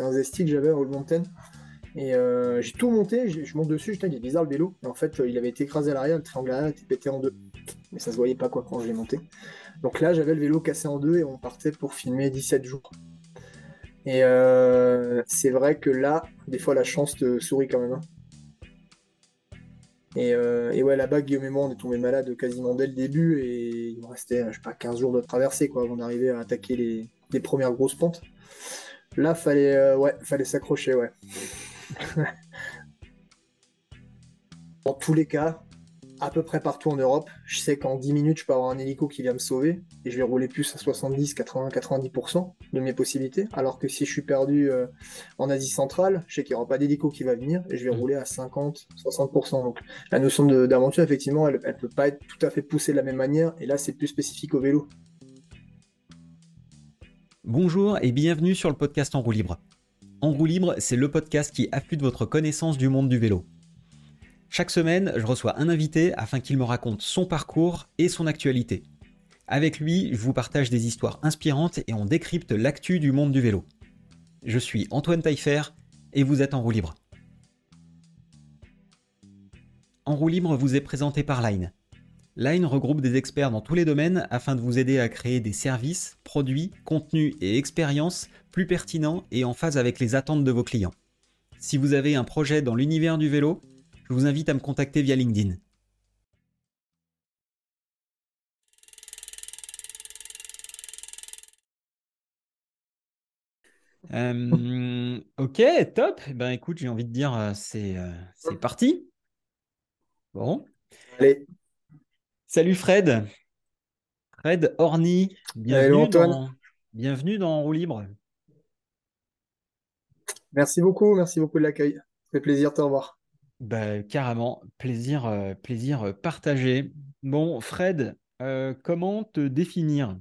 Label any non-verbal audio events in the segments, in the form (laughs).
c'était un Zesty que j'avais à Old Mountain. Et euh, j'ai tout monté, je monte dessus, je il est bizarre le vélo. Et en fait, il avait été écrasé à l'arrière, le triangle arrière était pété en deux. Mais ça se voyait pas quoi quand je l'ai monté. Donc là, j'avais le vélo cassé en deux et on partait pour filmer 17 jours. Et euh, c'est vrai que là, des fois, la chance te sourit quand même. Hein. Euh, et, ouais, là-bas, Guillaume et moi, on est tombé malade quasiment dès le début et il me restait, je sais pas, 15 jours de traversée quoi, avant d'arriver à attaquer les, premières grosses pentes. Là, fallait, euh, ouais, fallait s'accrocher, ouais. (laughs) Dans tous les cas, à peu près partout en Europe. Je sais qu'en 10 minutes, je peux avoir un hélico qui vient me sauver et je vais rouler plus à 70, 80, 90% de mes possibilités. Alors que si je suis perdu euh, en Asie centrale, je sais qu'il n'y aura pas d'hélico qui va venir et je vais mm. rouler à 50, 60%. Donc la notion d'aventure, effectivement, elle ne peut pas être tout à fait poussée de la même manière et là, c'est plus spécifique au vélo. Bonjour et bienvenue sur le podcast En roue libre. En roue libre, c'est le podcast qui affûte votre connaissance du monde du vélo. Chaque semaine, je reçois un invité afin qu'il me raconte son parcours et son actualité. Avec lui, je vous partage des histoires inspirantes et on décrypte l'actu du monde du vélo. Je suis Antoine Taillefer et vous êtes en roue libre. En roue libre vous est présenté par Line. Line regroupe des experts dans tous les domaines afin de vous aider à créer des services, produits, contenus et expériences plus pertinents et en phase avec les attentes de vos clients. Si vous avez un projet dans l'univers du vélo, je vous invite à me contacter via LinkedIn. Euh, ok, top. Eh ben j'ai envie de dire, euh, euh, c'est parti. Bon. Allez. Salut Fred. Fred Orny. Bienvenue, dans, bienvenue dans Roue Libre. Merci beaucoup, merci beaucoup de l'accueil. Ça fait plaisir de te revoir. Bah, carrément, plaisir, euh, plaisir euh, partagé. Bon, Fred, euh, comment te définir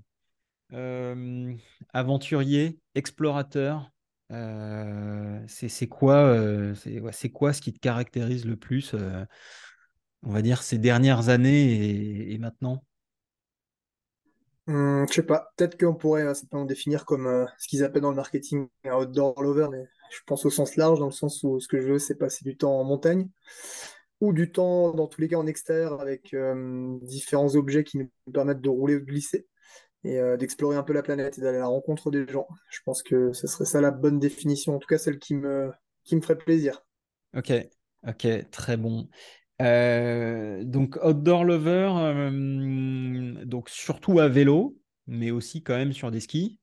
Aventurier, explorateur, c'est quoi, c'est quoi ce qui te caractérise le plus, on va dire, ces dernières années et, maintenant? Hum, Je sais pas, peut-être qu'on pourrait simplement définir comme ce qu'ils appellent dans le marketing un outdoor lover, mais je pense au sens large, dans le sens où ce que je veux, c'est passer du temps en montagne ou du temps, dans tous les cas, en extérieur avec euh, différents objets qui nous permettent de rouler ou de glisser et euh, d'explorer un peu la planète et d'aller à la rencontre des gens. Je pense que ce serait ça la bonne définition, en tout cas celle qui me, qui me ferait plaisir. Ok, ok, très bon. Euh, donc outdoor lover, donc surtout à vélo, mais aussi quand même sur des skis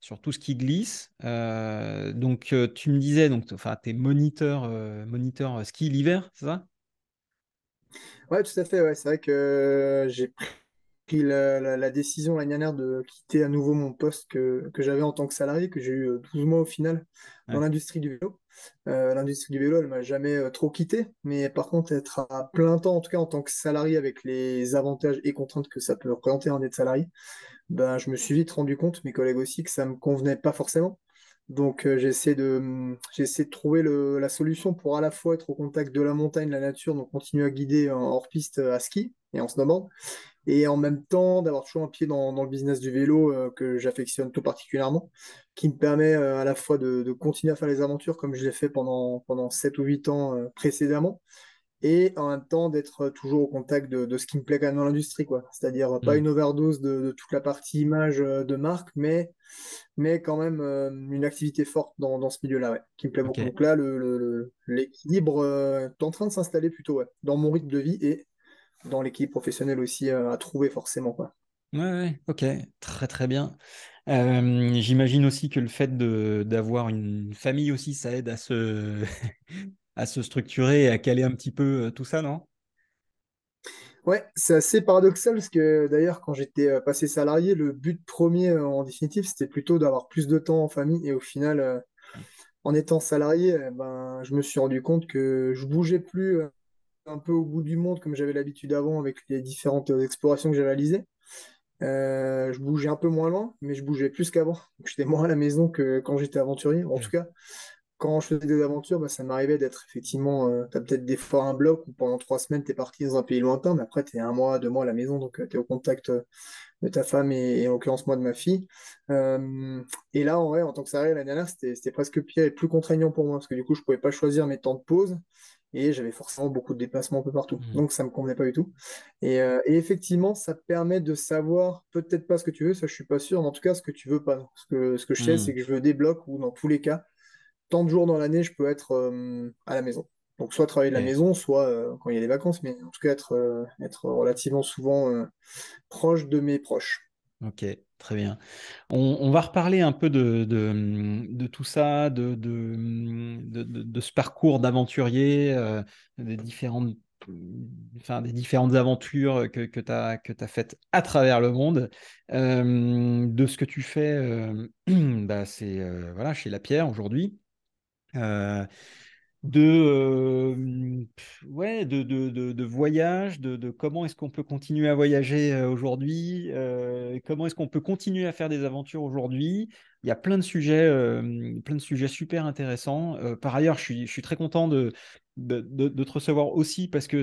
sur tout ce qui glisse. Euh, donc, euh, tu me disais, donc, enfin, tu es moniteur, euh, moniteur ski l'hiver, c'est ça? Ouais, tout à fait. Ouais. C'est vrai que j'ai pris la, décision l'année dernière de quitter à nouveau mon poste que, que j'avais en tant que salarié, que j'ai eu 12 mois au final dans l'industrie du vélo. L'industrie du vélo, elle m'a jamais trop quitté, mais par contre, être à plein temps, en tout cas en tant que salarié, avec les avantages et contraintes que ça peut représenter en être salarié, ben, je me suis vite rendu compte, mes collègues aussi, que ça ne me convenait pas forcément. Donc euh, j'essaie de, j'essaie de trouver la solution pour à la fois être au contact de la montagne, la nature, donc continuer à guider en hors-piste à ski et en snowboard, et en même temps d'avoir toujours un pied dans, dans le business du vélo euh, que j'affectionne tout particulièrement, qui me permet euh, à la fois de, de, continuer à faire les aventures comme je l'ai fait pendant, pendant 7 ou 8 ans précédemment, et en même temps d'être toujours au contact de, ce qui me plaît quand même dans l'industrie, quoi. C'est-à-dire pas mm. une overdose de, toute la partie image euh, de marque, mais, mais quand même euh, une activité forte dans, ce milieu-là, ouais, qui me plaît beaucoup. Donc là, l'équilibre le, est en train de s'installer plutôt dans mon rythme de vie et dans l'équilibre professionnel aussi euh, à trouver forcément, quoi. Ouais, ouais, ok, très très bien. J'imagine aussi que le fait d'avoir une famille aussi, ça aide à se à se structurer et à caler un petit peu euh, tout ça, non? Ouais, c'est assez paradoxal parce que d'ailleurs, quand j'étais euh, passé salarié, le but premier euh, en définitive, c'était plutôt d'avoir plus de temps en famille. Et au final, en étant salarié, ben, je me suis rendu compte que je bougeais plus un peu au bout du monde comme j'avais l'habitude avant avec les différentes explorations que j'ai réalisées. je bougeais un peu moins loin, mais je bougeais plus qu'avant. J'étais moins à la maison que quand j'étais aventurier. En tout cas, quand je faisais des aventures, bah, ça m'arrivait d'être effectivement, euh, tu as peut-être des fois un bloc où pendant trois semaines, tu es parti dans un pays lointain, mais après, tu es un mois, deux mois à la maison, donc euh, tu es au contact euh, de ta femme et, en l'occurrence moi de ma fille. et là, en vrai, en tant que salarié l'année dernière, c'était presque pire et plus contraignant pour moi parce que du coup, je pouvais pas choisir mes temps de pause et j'avais forcément beaucoup de déplacements un peu partout. Mmh. Donc ça me convenait pas du tout. Et, et, effectivement, ça permet de savoir peut-être pas ce que tu veux, ça je suis pas sûr, mais en tout cas ce que tu veux pas. Ce que, ce que je sais, mmh. c'est que je veux des blocs où dans tous les cas, tant de jours dans l'année, je peux être à la maison. Donc soit travailler de la maison, soit euh, quand il y a des vacances, mais en tout cas être, euh, être relativement souvent euh, proche de mes proches. Ok, très bien. On, va reparler un peu de, de, tout ça, de, de, ce parcours d'aventurier, des, différentes, enfin, des différentes aventures que, que tu as, as, faites à travers le monde, de ce que tu fais (clears throat) bah, c'est voilà, chez La Pierre aujourd'hui de, euh, ouais, de, de, de, voyage, de, comment est-ce qu'on peut continuer à voyager euh, aujourd'hui, euh, comment est-ce qu'on peut continuer à faire des aventures aujourd'hui. Il y a plein de sujets, plein de sujets super intéressants. par ailleurs, je suis, je suis très content de, de, te recevoir aussi parce que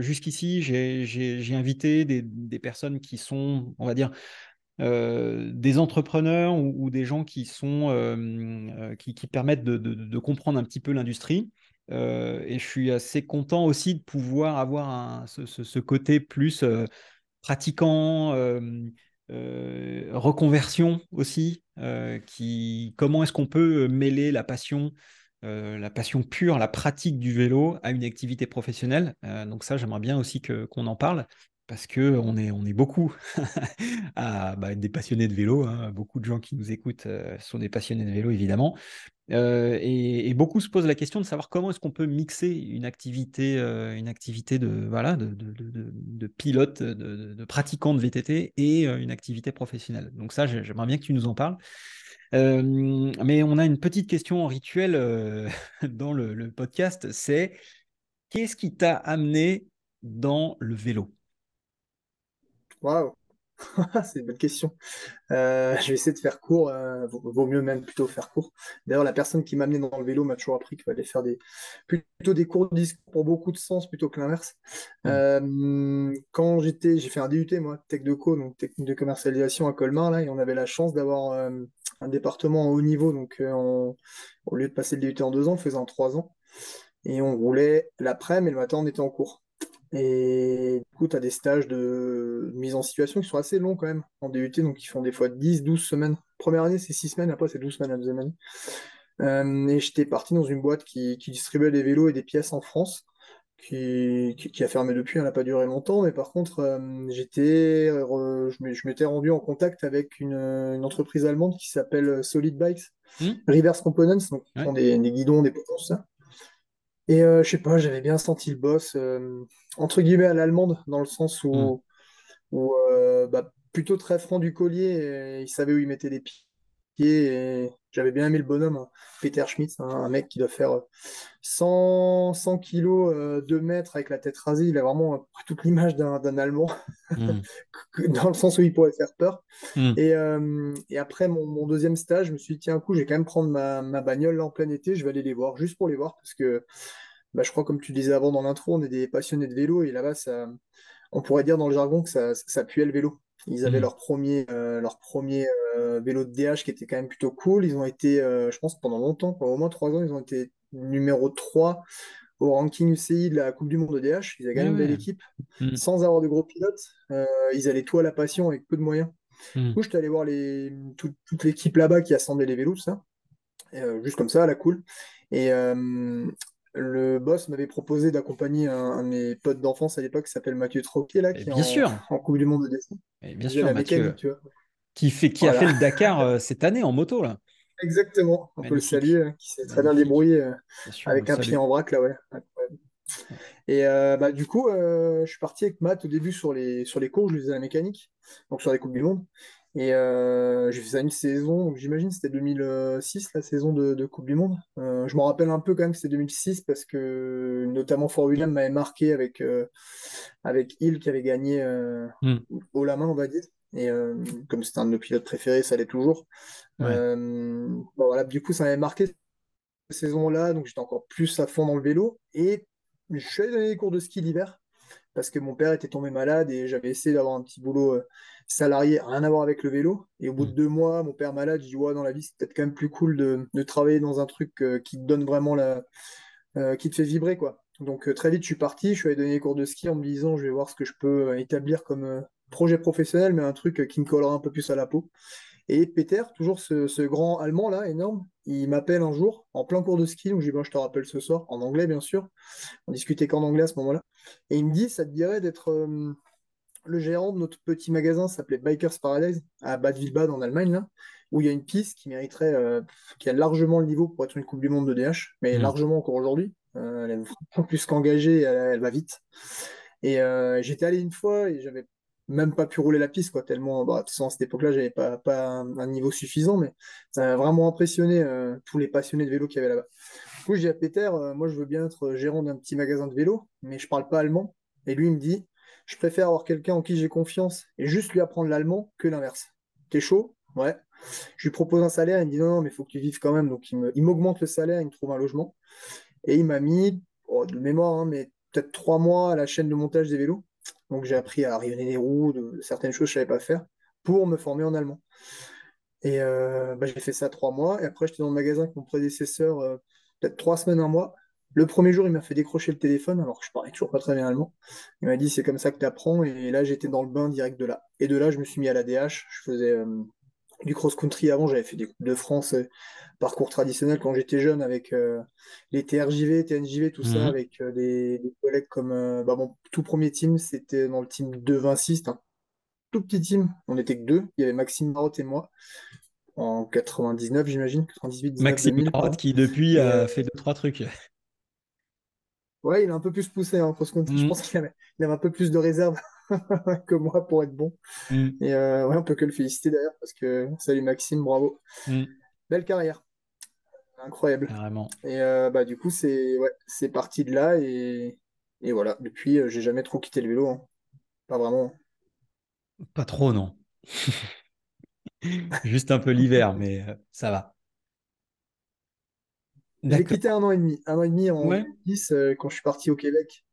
jusqu'ici, j'ai invité des, des, personnes qui sont, on va dire, euh, des entrepreneurs ou, des gens qui sont euh, euh, qui, permettent de, comprendre un petit peu l'industrie. et je suis assez content aussi de pouvoir avoir ce, côté plus pratiquant, reconversion aussi. qui, comment est-ce qu'on peut mêler la passion la passion pure, la pratique du vélo à une activité professionnelle? donc ça, j'aimerais bien aussi qu'on en parle parce que on est, beaucoup (laughs) à bah, des passionnés de vélo. Hein. Beaucoup de gens qui nous écoutent euh, sont des passionnés de vélo, évidemment. Euh, et, beaucoup se posent la question de savoir comment est-ce qu'on peut mixer une activité, euh, une activité de, pilote, de, pratiquant de VTT et une activité professionnelle. Donc ça, j'aimerais bien que tu nous en parles. mais on a une petite question en rituel (laughs) dans le podcast, c'est qu'est-ce qui t'a amené dans le vélo? Waouh, (laughs) c'est une bonne question. Euh, je vais essayer de faire court. Euh, vaut, mieux même plutôt faire court. D'ailleurs, la personne qui m'a amené dans le vélo m'a toujours appris qu'il fallait faire des plutôt des cours de discours pour beaucoup de sens plutôt que l'inverse. Mmh. Euh, quand j'étais, j'ai fait un DUT moi, Tech de Co, donc technique de commercialisation à Colmar là, et on avait la chance d'avoir un département en haut niveau, donc au lieu de passer le DUT en deux ans, on faisait en trois ans, et on roulait l'après-midi, mais le matin on était en cours. Et du coup, tu as des stages de mise en situation qui sont assez longs quand même en DUT, donc ils font des fois 10, 12 semaines. Première année, c'est 6 semaines, après, c'est 12 semaines la deuxième année. Euh, et j'étais parti dans une boîte qui, distribuait des vélos et des pièces en France, qui, a fermé depuis, elle n'a pas duré longtemps, mais par contre, euh, j'étais, je m'étais rendu en contact avec une, entreprise allemande qui s'appelle Solid Bikes, mmh. Reverse Components, donc font des, guidons, des potences, ça. Et euh, je sais pas, j'avais bien senti le boss, euh, entre guillemets à l'allemande, dans le sens où, hmm. euh, bah, plutôt très franc du collier, il savait où il mettait les pieds. Et j'avais bien aimé le bonhomme, hein. Peter Schmitz, hein, un mec qui doit faire 100, 100 kilos, 2 mètres avec la tête rasée. Il a vraiment toute l'image d'un Allemand, hmm. (laughs) dans le sens où il pourrait faire peur. Hmm. Et, et, après mon, deuxième stage, je me suis dit, tiens, un coup, je vais quand même prendre ma, ma bagnole en plein été, je vais aller les voir, juste pour les voir, parce que bah, je crois, comme tu disais avant dans l'intro, on est des passionnés de vélo et là-bas, ça, on pourrait dire dans le jargon que ça, ça puait le vélo. Ils avaient mmh. leur premier, euh, leur premier euh, vélo de DH qui était quand même plutôt cool. Ils ont été, euh, je pense, pendant longtemps, pendant au moins trois ans, ils ont été numéro 3 au ranking UCI de la Coupe du Monde de DH. Ils avaient quand même une belle équipe, mmh. sans avoir de gros pilotes. ils allaient tout à la passion avec peu de moyens. Mmh. Du coup, j'étais allé voir les, toute l'équipe là-bas qui assemblait les vélos, tout ça. juste comme ça, à la cool. Et, le boss m'avait proposé d'accompagner un, de mes potes d'enfance à l'époque qui s'appelle Mathieu Troquet, là, qui bien est sûr. En, Coupe du Monde de dessin. bien sûr, Mathieu, qui, fait, qui a fait le Dakar euh, cette année en moto, là. Exactement, on peut le saluer, hein, qui s'est très bien débrouillé euh, avec un pied en vrac, là, ouais. Et euh, bah, du coup, je suis parti avec Matt au début sur les, sur les cours, je lui faisais la mécanique, donc sur les Coupes du Monde. Et euh, j'ai fait ça une saison, j'imagine c'était 2006, la saison de, Coupe du Monde. Euh, je m'en rappelle un peu quand même que c'était 2006 parce que notamment Fort William m'avait marqué avec, euh, avec Hill qui avait gagné hmm. haut la main, on va dire. Et comme c'était un de nos pilotes préférés, ça l'est toujours. voilà, du coup, ça m'avait marqué cette saison-là, donc j'étais encore plus à fond dans le vélo. Et je suis allé donner des cours de ski l'hiver parce que mon père était tombé malade et j'avais essayé d'avoir un petit boulot salarié, rien à voir avec le vélo. Et au bout de mm. deux mois, mon père malade, je dis ouais, dans la vie, c'est peut-être quand même plus cool de, travailler dans un truc euh, qui te donne vraiment la. Euh, qui te fait vibrer, quoi. Donc euh, très vite, je suis parti, je suis allé donner des cours de ski en me disant je vais voir ce que je peux établir comme projet professionnel, mais un truc qui me collera un peu plus à la peau. Et Peter, toujours ce, grand allemand là, énorme, il m'appelle un jour en plein cours de ski, donc je dis bon, je te rappelle ce soir, en anglais bien sûr. On discutait qu'en anglais à ce moment-là. Et il me dit ça te dirait d'être le gérant de notre petit magasin s'appelait Bikers Paradise à Bad Wildbad en Allemagne, là, où il y a une piste qui mériterait, euh, qui a largement le niveau pour être une Coupe du Monde de DH, mais mm. largement encore aujourd'hui. Euh, elle est plus qu'engagée, elle, va vite. Et euh, j'étais allé une fois et j'avais même pas pu rouler la piste, quoi, tellement, bah, de toute façon, à cette époque-là, j'avais pas, pas un, niveau suffisant, mais ça m'a vraiment impressionné tous les passionnés de vélo qu'il y avait là-bas. Du coup, je dis à Peter, moi, je veux bien être gérant d'un petit magasin de vélo, mais je parle pas allemand. Et lui, il me dit, je préfère avoir quelqu'un en qui j'ai confiance et juste lui apprendre l'allemand que l'inverse. T'es chaud? Ouais. Je lui propose un salaire, il me dit non, non mais il faut que tu vives quand même. Donc il m'augmente le salaire, il me trouve un logement. Et il m'a mis, oh, de mémoire, hein, mais peut-être trois mois à la chaîne de montage des vélos. Donc j'ai appris à rayonner les roues, certaines choses que je ne savais pas faire, pour me former en allemand. Et euh, bah, j'ai fait ça trois mois. Et après, j'étais dans le magasin avec mon prédécesseur, euh, peut-être trois semaines, un mois. Le premier jour, il m'a fait décrocher le téléphone, alors que je parlais toujours pas très bien allemand. Il m'a dit c'est comme ça que tu apprends, et là j'étais dans le bain direct de là. Et de là, je me suis mis à la DH. Je faisais euh, du cross-country avant, j'avais fait des Coupes de France, euh, parcours traditionnel quand j'étais jeune avec euh, les TRJV, TNJV, tout ça, mhm. avec des, collègues comme bah, mon tout premier team, c'était dans le team de 26, un tout petit team, on n'était que deux, il y avait Maxime Marotte et moi en 99, j'imagine, 98, Maxime Marotte qui depuis a fait deux, trois trucs. Ouais, il a un peu plus poussé hein. Je mm. pense qu'il avait, un peu plus de réserve (laughs) que moi pour être bon. Mm. Et euh, ouais, on peut que le féliciter d'ailleurs parce que salut Maxime, bravo. Mm. Belle carrière. Incroyable. Carrément. Et euh, bah, du coup, c'est ouais, c'est parti de là et, et voilà. Depuis, euh, j'ai jamais trop quitté le vélo. Hein. Pas vraiment. Pas trop, non. (laughs) Juste un peu l'hiver, mais ça va. J'ai quitté un an et demi. Un an et demi en 2010 euh, quand je suis parti au Québec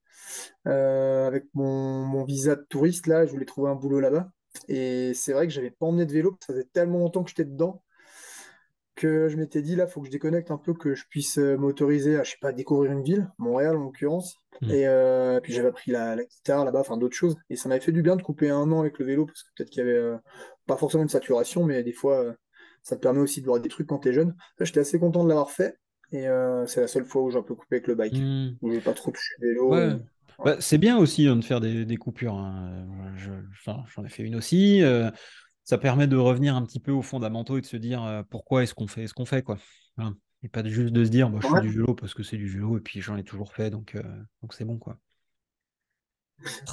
euh, avec mon, visa de touriste. Là, je voulais trouver un boulot là-bas. Et c'est vrai que j'avais pas emmené de vélo, ça faisait tellement longtemps que j'étais dedans que je m'étais dit là, faut que je déconnecte un peu, que je puisse euh, m'autoriser à, je sais pas, découvrir une ville, Montréal en l'occurrence. Hmm. Et puis j'avais appris la, guitare là-bas, enfin d'autres choses. Et ça m'avait fait du bien de couper un an avec le vélo, parce que peut-être qu'il y avait pas forcément une saturation, mais des fois, ça te permet aussi de voir des trucs quand tu es jeune. J'étais assez content de l'avoir fait. Et euh, c'est la seule fois où j'ai un peu coupé avec le bike, mmh. où j'ai pas trop touché le vélo. Bah, c'est bien aussi hein, de faire des, des coupures. Hein. J'en ai fait une aussi. Euh, ça permet de revenir un petit peu aux fondamentaux et de se dire euh, pourquoi est-ce qu'on fait ce qu'on fait. Quoi. Et pas juste de se dire bah, je fais du vélo parce que c'est du vélo et puis j'en ai toujours fait, donc donc c'est bon. quoi.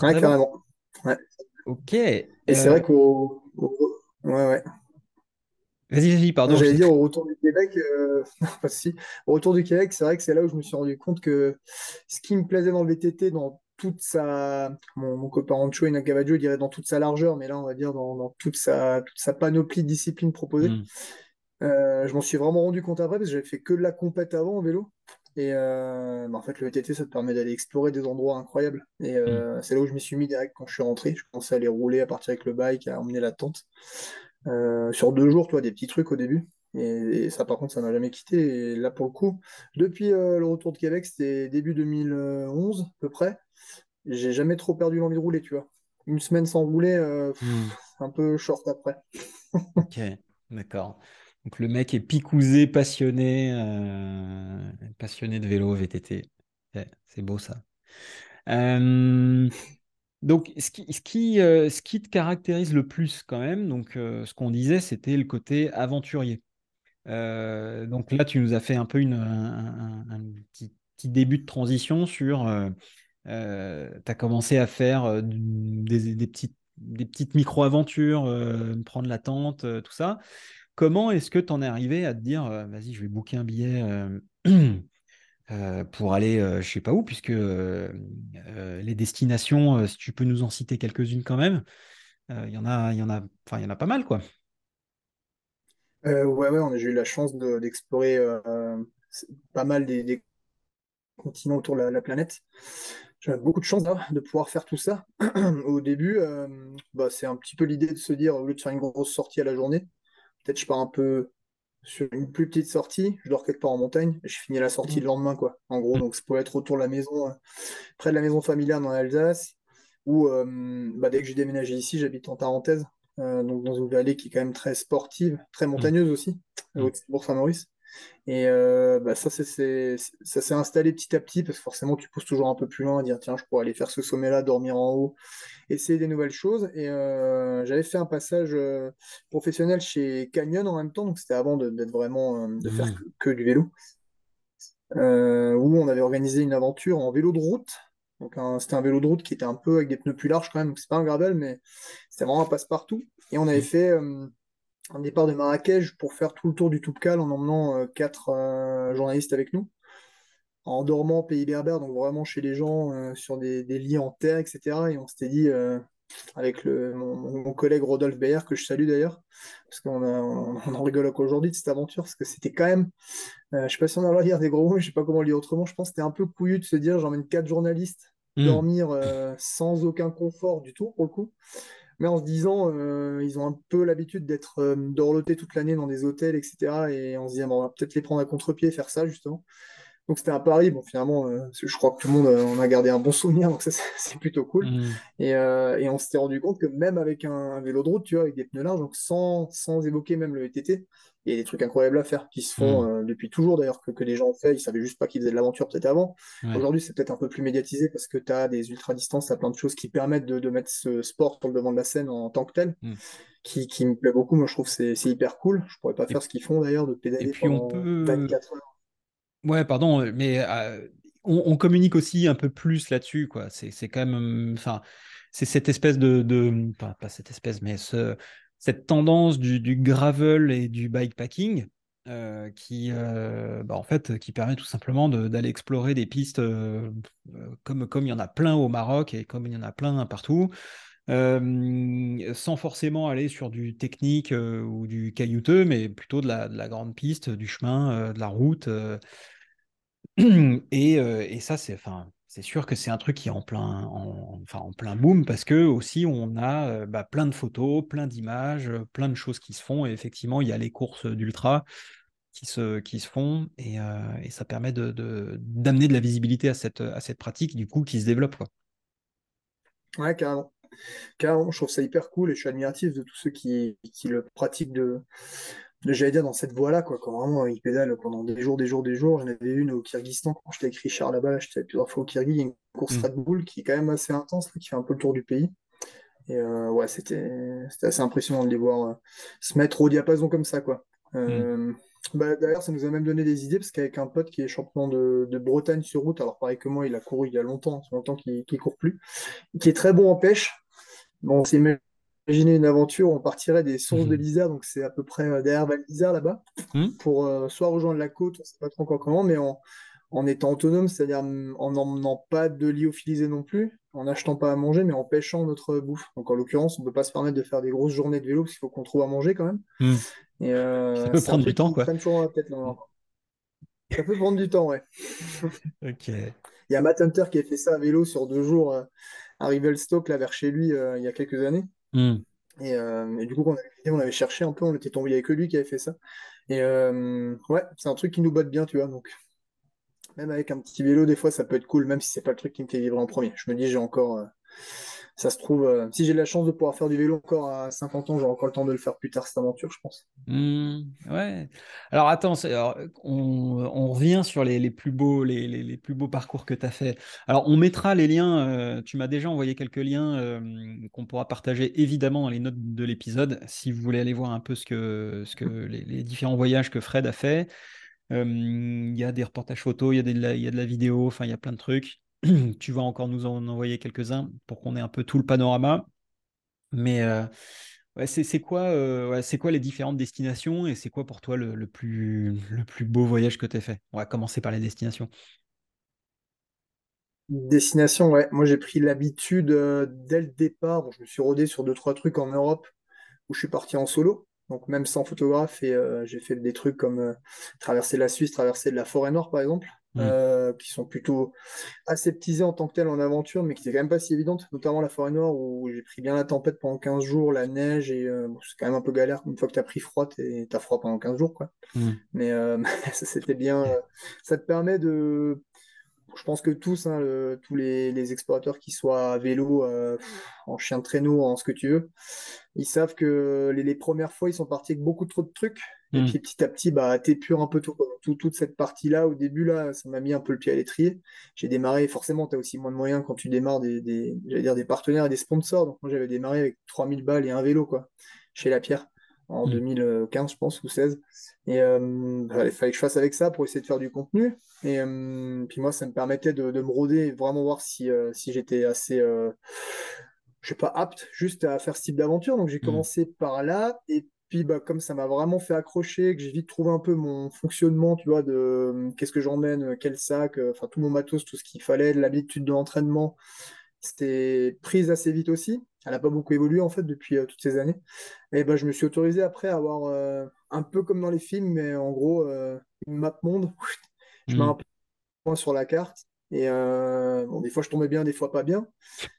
Ouais, carrément. Ouais. Ok. Et c'est vrai qu'au. Ouais, ouais. Vas-y, vas-y, pardon. J'allais dire au retour du Québec, euh, (laughs) pas si. Au retour du Québec, c'est vrai que c'est là où je me suis rendu compte que ce qui me plaisait dans le VTT, dans toute sa, mon, copain Rancho et Nakavajo dirait dans toute sa largeur, mais là on va dire dans, toute sa, toute sa panoplie de disciplines proposées. Hmm. Euh, je m'en suis vraiment rendu compte après parce que j'avais fait que de la compète avant en vélo. Et euh, bah, en fait, le VTT, ça te permet d'aller explorer des endroits incroyables. Et hmm. c'est là où je m'y suis mis direct quand je suis rentré. Je commençais à aller rouler, à partir avec le bike, à emmener la tente. Euh, sur deux jours, toi, des petits trucs au début. Et, ça, par contre, ça m'a jamais quitté. Et là, pour le coup, depuis euh, le retour de Québec, c'était début 2011 à peu près. J'ai jamais trop perdu l'envie de rouler, tu vois. Une semaine sans rouler, euh, hmm. un peu short après. (laughs) ok, d'accord. Donc le mec est picousé, passionné, passionné de vélo, VTT. c'est beau ça. Donc, euh, ce qui te caractérise le plus quand même, donc euh, ce qu'on disait, c'était le côté aventurier. Euh, donc là, tu nous as fait un peu un, petit, début de transition sur. tu as commencé à faire des, des, petites, des petites micro-aventures, prendre la tente, tout ça. Comment est-ce que tu en es arrivé à te dire, vas-y, je vais booker un billet (clears throat) Euh, pour aller euh, je sais pas où, puisque euh, les destinations, si tu peux nous en citer quelques-unes quand même, il y en a, y en a, y en a pas mal quoi. ouais, ouais, j'ai eu la chance d'explorer pas mal des, continents autour de la, planète. j'avais beaucoup de chance de pouvoir faire tout ça. (clears throat) Au début, bah, c'est un petit peu l'idée de se dire, au lieu de faire une grosse sortie à la journée, peut-être je pars un peu sur une plus petite sortie, je dors quelque part en montagne, je finis la sortie le lendemain, quoi. En gros, donc ça peut être autour de la maison, près de la maison familiale dans l'Alsace, ou bah, dès que j'ai déménagé ici, j'habite en Tarentaise, donc dans une vallée qui est quand même très sportive, très montagneuse aussi, pour Saint-Maurice. Et euh, bah, ça, c'est, ça s'est installé petit à petit parce que forcément, tu pousses toujours un peu plus loin, à dire tiens, je pourrais aller faire ce sommet-là, dormir en haut, essayer des nouvelles choses. Et euh, j'avais fait un passage euh, professionnel chez Canyon en même temps, donc c'était avant d'être vraiment de faire mmh. que, du vélo, où on avait organisé une aventure en vélo de route. Donc c'était un vélo de route qui était un peu avec des pneus plus larges quand même, donc c'est pas un gravel, mais c'était vraiment un passe-partout. Et on avait mmh. fait un départ de Marrakech pour faire tout le tour du Toubkal en emmenant euh, quatre euh, journalistes avec nous, en dormant pays berbère, donc vraiment chez les gens euh, sur des, lits en terre, etc. Et on s'était dit, avec le, mon, collègue Rodolphe Bayer, que je salue d'ailleurs, parce qu'on on, en rigole aujourd'hui de cette aventure, parce que c'était quand même, je sais pas si on a le lire des gros mots, je sais pas comment le dire autrement, je pense que c'était un peu couillu de se dire, j'emmène quatre journalistes hmm. dormir sans aucun confort du tout, pour le coup mais en se disant, euh, ils ont un peu l'habitude d'être euh, dorlotés toute l'année dans des hôtels, etc. Et on se dit, on va peut-être les prendre à contre-pied, faire ça, justement. Donc c'était un pari. Bon, finalement, euh, je crois que tout le monde on a gardé un bon souvenir, donc ça, c'est (laughs) plutôt cool. Mmh. Et, et, on s'était rendu compte que même avec un, vélo de route, tu vois, avec des pneus larges, donc sans, sans évoquer même le VTT, il y a des trucs incroyables à faire qui se font mm. euh, depuis toujours d'ailleurs que, que des gens ont fait. Ils savaient juste pas qu'ils faisaient de l'aventure peut-être avant. Aujourd'hui, c'est peut-être un peu plus médiatisé parce que tu as des ultra-distances, tu as plein de choses qui permettent de, de, mettre ce sport sur le devant de la scène en, tant que tel. Mm. Qui, qui, me plaît beaucoup. Moi, je trouve que c'est hyper cool. Je pourrais pas faire ce qu'ils font d'ailleurs, de pédaler pendant 24 heures. Ouais, pardon, mais euh, on, communique aussi un peu plus là-dessus, quoi. C'est quand même, enfin, c'est cette espèce de, de pas, cette espèce, mais ce, cette tendance du, gravel et du bikepacking euh, qui, euh, bah, en fait, qui permet tout simplement d'aller explorer des pistes euh, comme, comme il y en a plein au Maroc et comme il y en a plein partout, sans forcément aller sur du technique ou du caillouteux, mais plutôt de la grande piste, du chemin, de la route. (clears throat) Et, et, ça, c'est, enfin, c'est sûr que c'est un truc qui est en plein, enfin, en plein boom parce que aussi on a euh, bah, plein de photos, plein d'images, euh, plein de choses qui se font. Et effectivement, il y a les courses d'ultra qui se, qui se font et, euh, ça permet d'amener de, la visibilité à cette, à cette pratique du coup qui se développe. Quoi. Ouais, carrément. Carrément, je trouve ça hyper cool et je suis admiratif de tous ceux qui, qui le pratiquent j'allais dire dans cette voie-là, quoi, quand vraiment il pédale pendant des jours, des jours, des jours. J'en avais une au Kyrgyzstan quand j'étais avec Richard là-bas, j'étais plusieurs fois au Kyrgyz, il y a une course mm. Red Bull qui est quand même assez intense, qui fait un peu le tour du pays. Et euh, ouais, c'était assez impressionnant de les voir euh, se mettre au diapason comme ça, quoi. Euh, bah, D'ailleurs, ça nous a même donné des idées, parce qu'avec un pote qui est champion de, de, Bretagne sur route, alors pareil que moi, il a couru il y a longtemps, c'est longtemps qu'il ne court plus, qui est très bon en pêche. Bon, c'est Imaginez une aventure, on partirait des sources de mhm. l'Isère, donc c'est à peu près euh, derrière Val d'Isère là-bas, hmm. pour euh, soit rejoindre la côte, on ne sait pas trop encore comment, mais en, en étant autonome, c'est-à-dire en n'emmenant pas de lyophilisé non plus, en n'achetant pas à manger, mais en pêchant notre bouffe. Donc en l'occurrence, on ne peut pas se permettre de faire des grosses journées de vélo parce qu'il faut qu'on trouve à manger quand même. Et, euh, ça peut prendre du temps, quoi. Ça peut prendre du temps, ouais. (laughs) ok. Il y a Matt Hunter qui a fait ça à vélo sur deux jours à Rivelstock, là, vers chez lui, il y a quelques années. Hmm. Euh, et, du coup, on avait, cherché un peu, on était tombé, que lui qui avait fait ça. Et euh, ouais, c'est un truc qui nous botte bien, tu vois. Donc, même avec un petit vélo, des fois, ça peut être cool, même si c'est pas le truc qui me fait vivre en premier. Je me dis, j'ai encore, euh, ça se trouve, euh, si j'ai la chance de pouvoir faire du vélo encore à 50 ans, j'aurai encore le temps de le faire plus tard, cette aventure, je pense. Mmh, ouais. Alors attends, on, revient sur les, plus beaux, les, plus beaux parcours que tu as fait. Alors on mettra les liens, euh, tu m'as déjà envoyé quelques liens euh, qu'on pourra partager évidemment dans les notes de l'épisode, si vous voulez aller voir un peu ce que, ce que les, différents voyages que Fred a fait. Il y a des reportages photos, il y, y a de la vidéo, enfin il y a plein de trucs. (clears throat) tu vas encore nous en envoyer quelques-uns pour qu'on ait un peu tout le panorama. Mais euh, c'est quoi, euh, les différentes destinations et c'est quoi pour toi le, plus, beau voyage que tu as fait? On va commencer par les destinations. Destination, ouais. Moi, j'ai pris l'habitude euh, dès le départ. je me suis rodé sur deux, trois trucs en Europe où je suis parti en solo. Donc, même sans photographe, et j'ai fait des trucs comme traverser la Suisse, traverser la forêt nord, par exemple. Euh, qui sont plutôt aseptisées en tant que telles en aventure, mais qui étaient quand même pas si évidentes, notamment la forêt noire où j'ai pris bien la tempête pendant 15 jours, la neige, et euh, c'est quand même un peu galère. Une fois que tu as pris froid, tu as froid pendant 15 jours. Quoi. Mm. Mais (laughs) ça, c'était bien. ça te permet de je pense que tous, hein, tous les, explorateurs qui soient à vélo, euh, en chien de traîneau, en ce que tu veux, ils savent que les, premières fois, ils sont partis avec beaucoup trop de trucs. Et hmm. puis petit à petit, bah, t'épures un peu tout, toute cette partie-là. Au début, là, ça m'a mis un peu le pied à l'étrier. J'ai démarré, forcément, tu as aussi moins de moyens quand tu démarres des, dire des partenaires et des sponsors. Donc moi, j'avais démarré avec 3000 balles et un vélo, quoi, chez La Pierre en 2015, mm. je pense, ou 16. Et euh, il fallait que je fasse avec ça pour essayer de faire du contenu. Et euh, puis moi, ça me permettait de, me rôder et vraiment voir si, euh, si j'étais assez, je sais pas, apte juste à faire ce type d'aventure. Donc j'ai mm. commencé par là. Et puis bah, comme ça m'a vraiment fait accrocher, que j'ai vite trouvé un peu mon fonctionnement, tu vois, de qu'est-ce que j'emmène, quel sac, enfin tout mon matos, tout ce qu'il fallait, l'habitude de l'entraînement. C'était prise assez vite aussi. Elle n'a pas beaucoup évolué en fait depuis toutes ces années. Et ben, je me suis autorisé après à avoir euh, un peu comme dans les films, mais en gros, euh, une map monde. Je mets hmm. un point sur la carte. Et euh, bon, des fois, je tombais bien, des fois pas bien.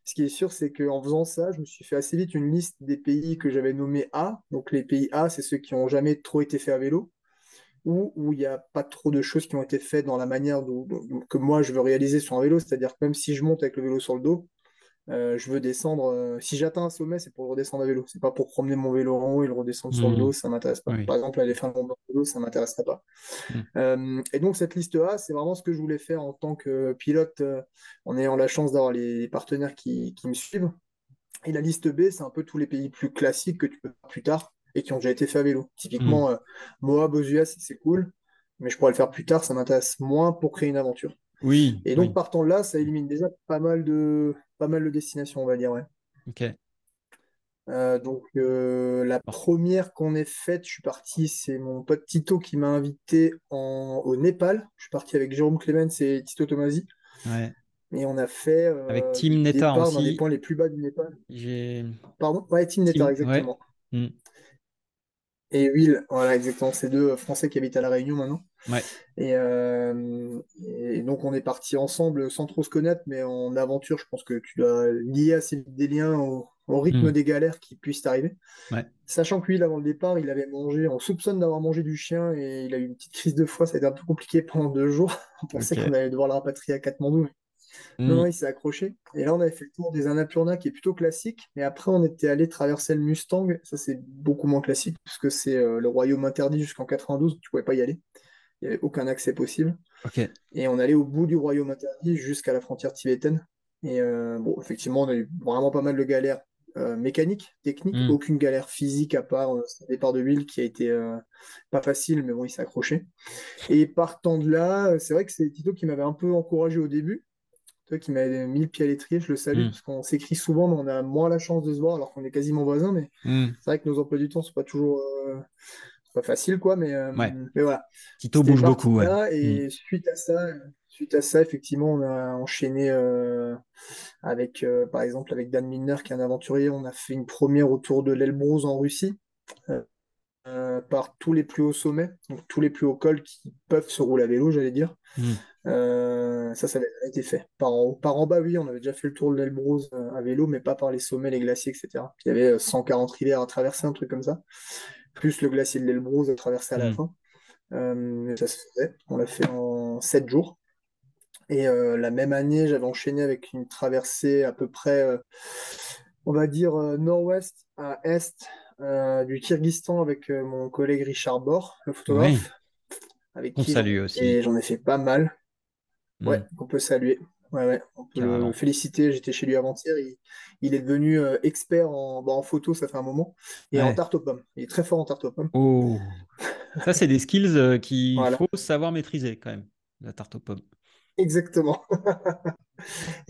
Ce qui est sûr, c'est qu'en faisant ça, je me suis fait assez vite une liste des pays que j'avais nommés A. Donc, les pays A, c'est ceux qui n'ont jamais trop été faits à vélo ou où il n'y a pas trop de choses qui ont été faites dans la manière que moi je veux réaliser sur un vélo. C'est-à-dire que même si je monte avec le vélo sur le dos, euh, je veux descendre. Euh, si j'atteins un sommet, c'est pour le redescendre à vélo. C'est pas pour promener mon vélo en haut et le redescendre sur le mmh. dos, ça m'intéresse pas. Par exemple, aller faire mon vélo, ça m'intéresserait pas. Mmh. Euh, et donc, cette liste A, c'est vraiment ce que je voulais faire en tant que pilote, en ayant la chance d'avoir les partenaires qui, me suivent. Et la liste B, c'est un peu tous les pays plus classiques que tu peux faire plus tard et qui ont déjà été faits à vélo. Typiquement, mmh. Moab aux US, c'est cool, mais je pourrais le faire plus tard, ça m'intéresse moins pour créer une aventure. Oui. Et donc, partant de là, ça élimine déjà pas mal de, pas mal de destinations, on va dire, ouais. Ok. Euh, donc, euh, la première qu'on ait faite, je suis parti, c'est mon pote Tito qui m'a invité en... au Népal. Je suis parti avec Jérôme Clemens et Tito Tomasi. Ouais. Et on a fait. Euh, avec Team Neta aussi. dans les points les plus bas du Népal. Pardon? Ouais, Team Neta, exactement. Hmm. Et Will, voilà, exactement. C'est deux Français qui habitent à La Réunion maintenant. Ouais. Euh, et, donc on est parti ensemble sans trop se connaître, mais en aventure, je pense que tu dois lier assez des liens au, rythme hmm. des galères qui puissent arriver. Sachant que lui, avant le départ, il avait mangé, on soupçonne d'avoir mangé du chien et il a eu une petite crise de foie, ça a été un peu compliqué pendant deux jours. (laughs) on pensait qu'on allait devoir le rapatrier à Katmandou. Non, non, hmm. il s'est accroché. Et là, on avait fait le tour des Annapurna qui est plutôt classique. Mais après, on était allé traverser le Mustang. Ça, c'est beaucoup moins classique puisque c'est euh, le royaume interdit jusqu'en 92. Tu pouvais pas y aller. Il n'y avait aucun accès possible. Et on allait au bout du royaume interdit jusqu'à la frontière tibétaine. Et euh, bon, effectivement, on a eu vraiment pas mal de galères euh, mécaniques, techniques, hmm. aucune galère physique à part euh, départ de Will qui a été pas facile, mais bon, il s'est accroché. Et partant de là, c'est vrai que c'est Tito qui m'avait un peu encouragé au début. Toi qui m'avait mis le pied à l'étrier, je le salue, hmm. parce qu'on s'écrit souvent, mais on a moins la chance de se voir alors qu'on est quasiment voisins. Mais hmm. c'est vrai que nos emplois du temps ne sont pas toujours facile, quoi, mais, euh, mais voilà. Tito bouge beaucoup. et mm. suite à ça, suite à ça, effectivement, on a enchaîné euh, avec, euh, par exemple, avec Dan Milner, qui est un aventurier. On a fait une première autour de l'Elbrus en Russie. par tous les plus hauts sommets, donc tous les plus hauts cols qui peuvent se rouler à vélo, j'allais dire. Mm. ça, ça avait été fait. Par en, par en bas, oui, on avait déjà fait le tour de l'Elbrus à vélo, mais pas par les sommets, les glaciers, etc. Il y avait 140 rivières à traverser, un truc comme ça plus le glacier de l'Elbrus à traverser à la mm. fin. Euh, ça se faisait. On l'a fait en 7 jours. Et euh, la même année, j'avais enchaîné avec une traversée à peu près, euh, on va dire, nord-ouest à est du Kyrgyzstan avec mon collègue Richard Bor, le photographe. Avec on salue aussi. Et j'en ai fait pas mal. Ouais, mm. on peut saluer. Ouais, ouais, on peut le féliciter. J'étais chez lui avant-hier. Il, est devenu euh, expert en, en photo, ça fait un moment, et en tarte aux pommes. Il est très fort en tarte aux pommes. Oh. (laughs) ça, c'est des skills euh, qu'il faut savoir maîtriser quand même, la tarte aux pommes. Exactement. (laughs)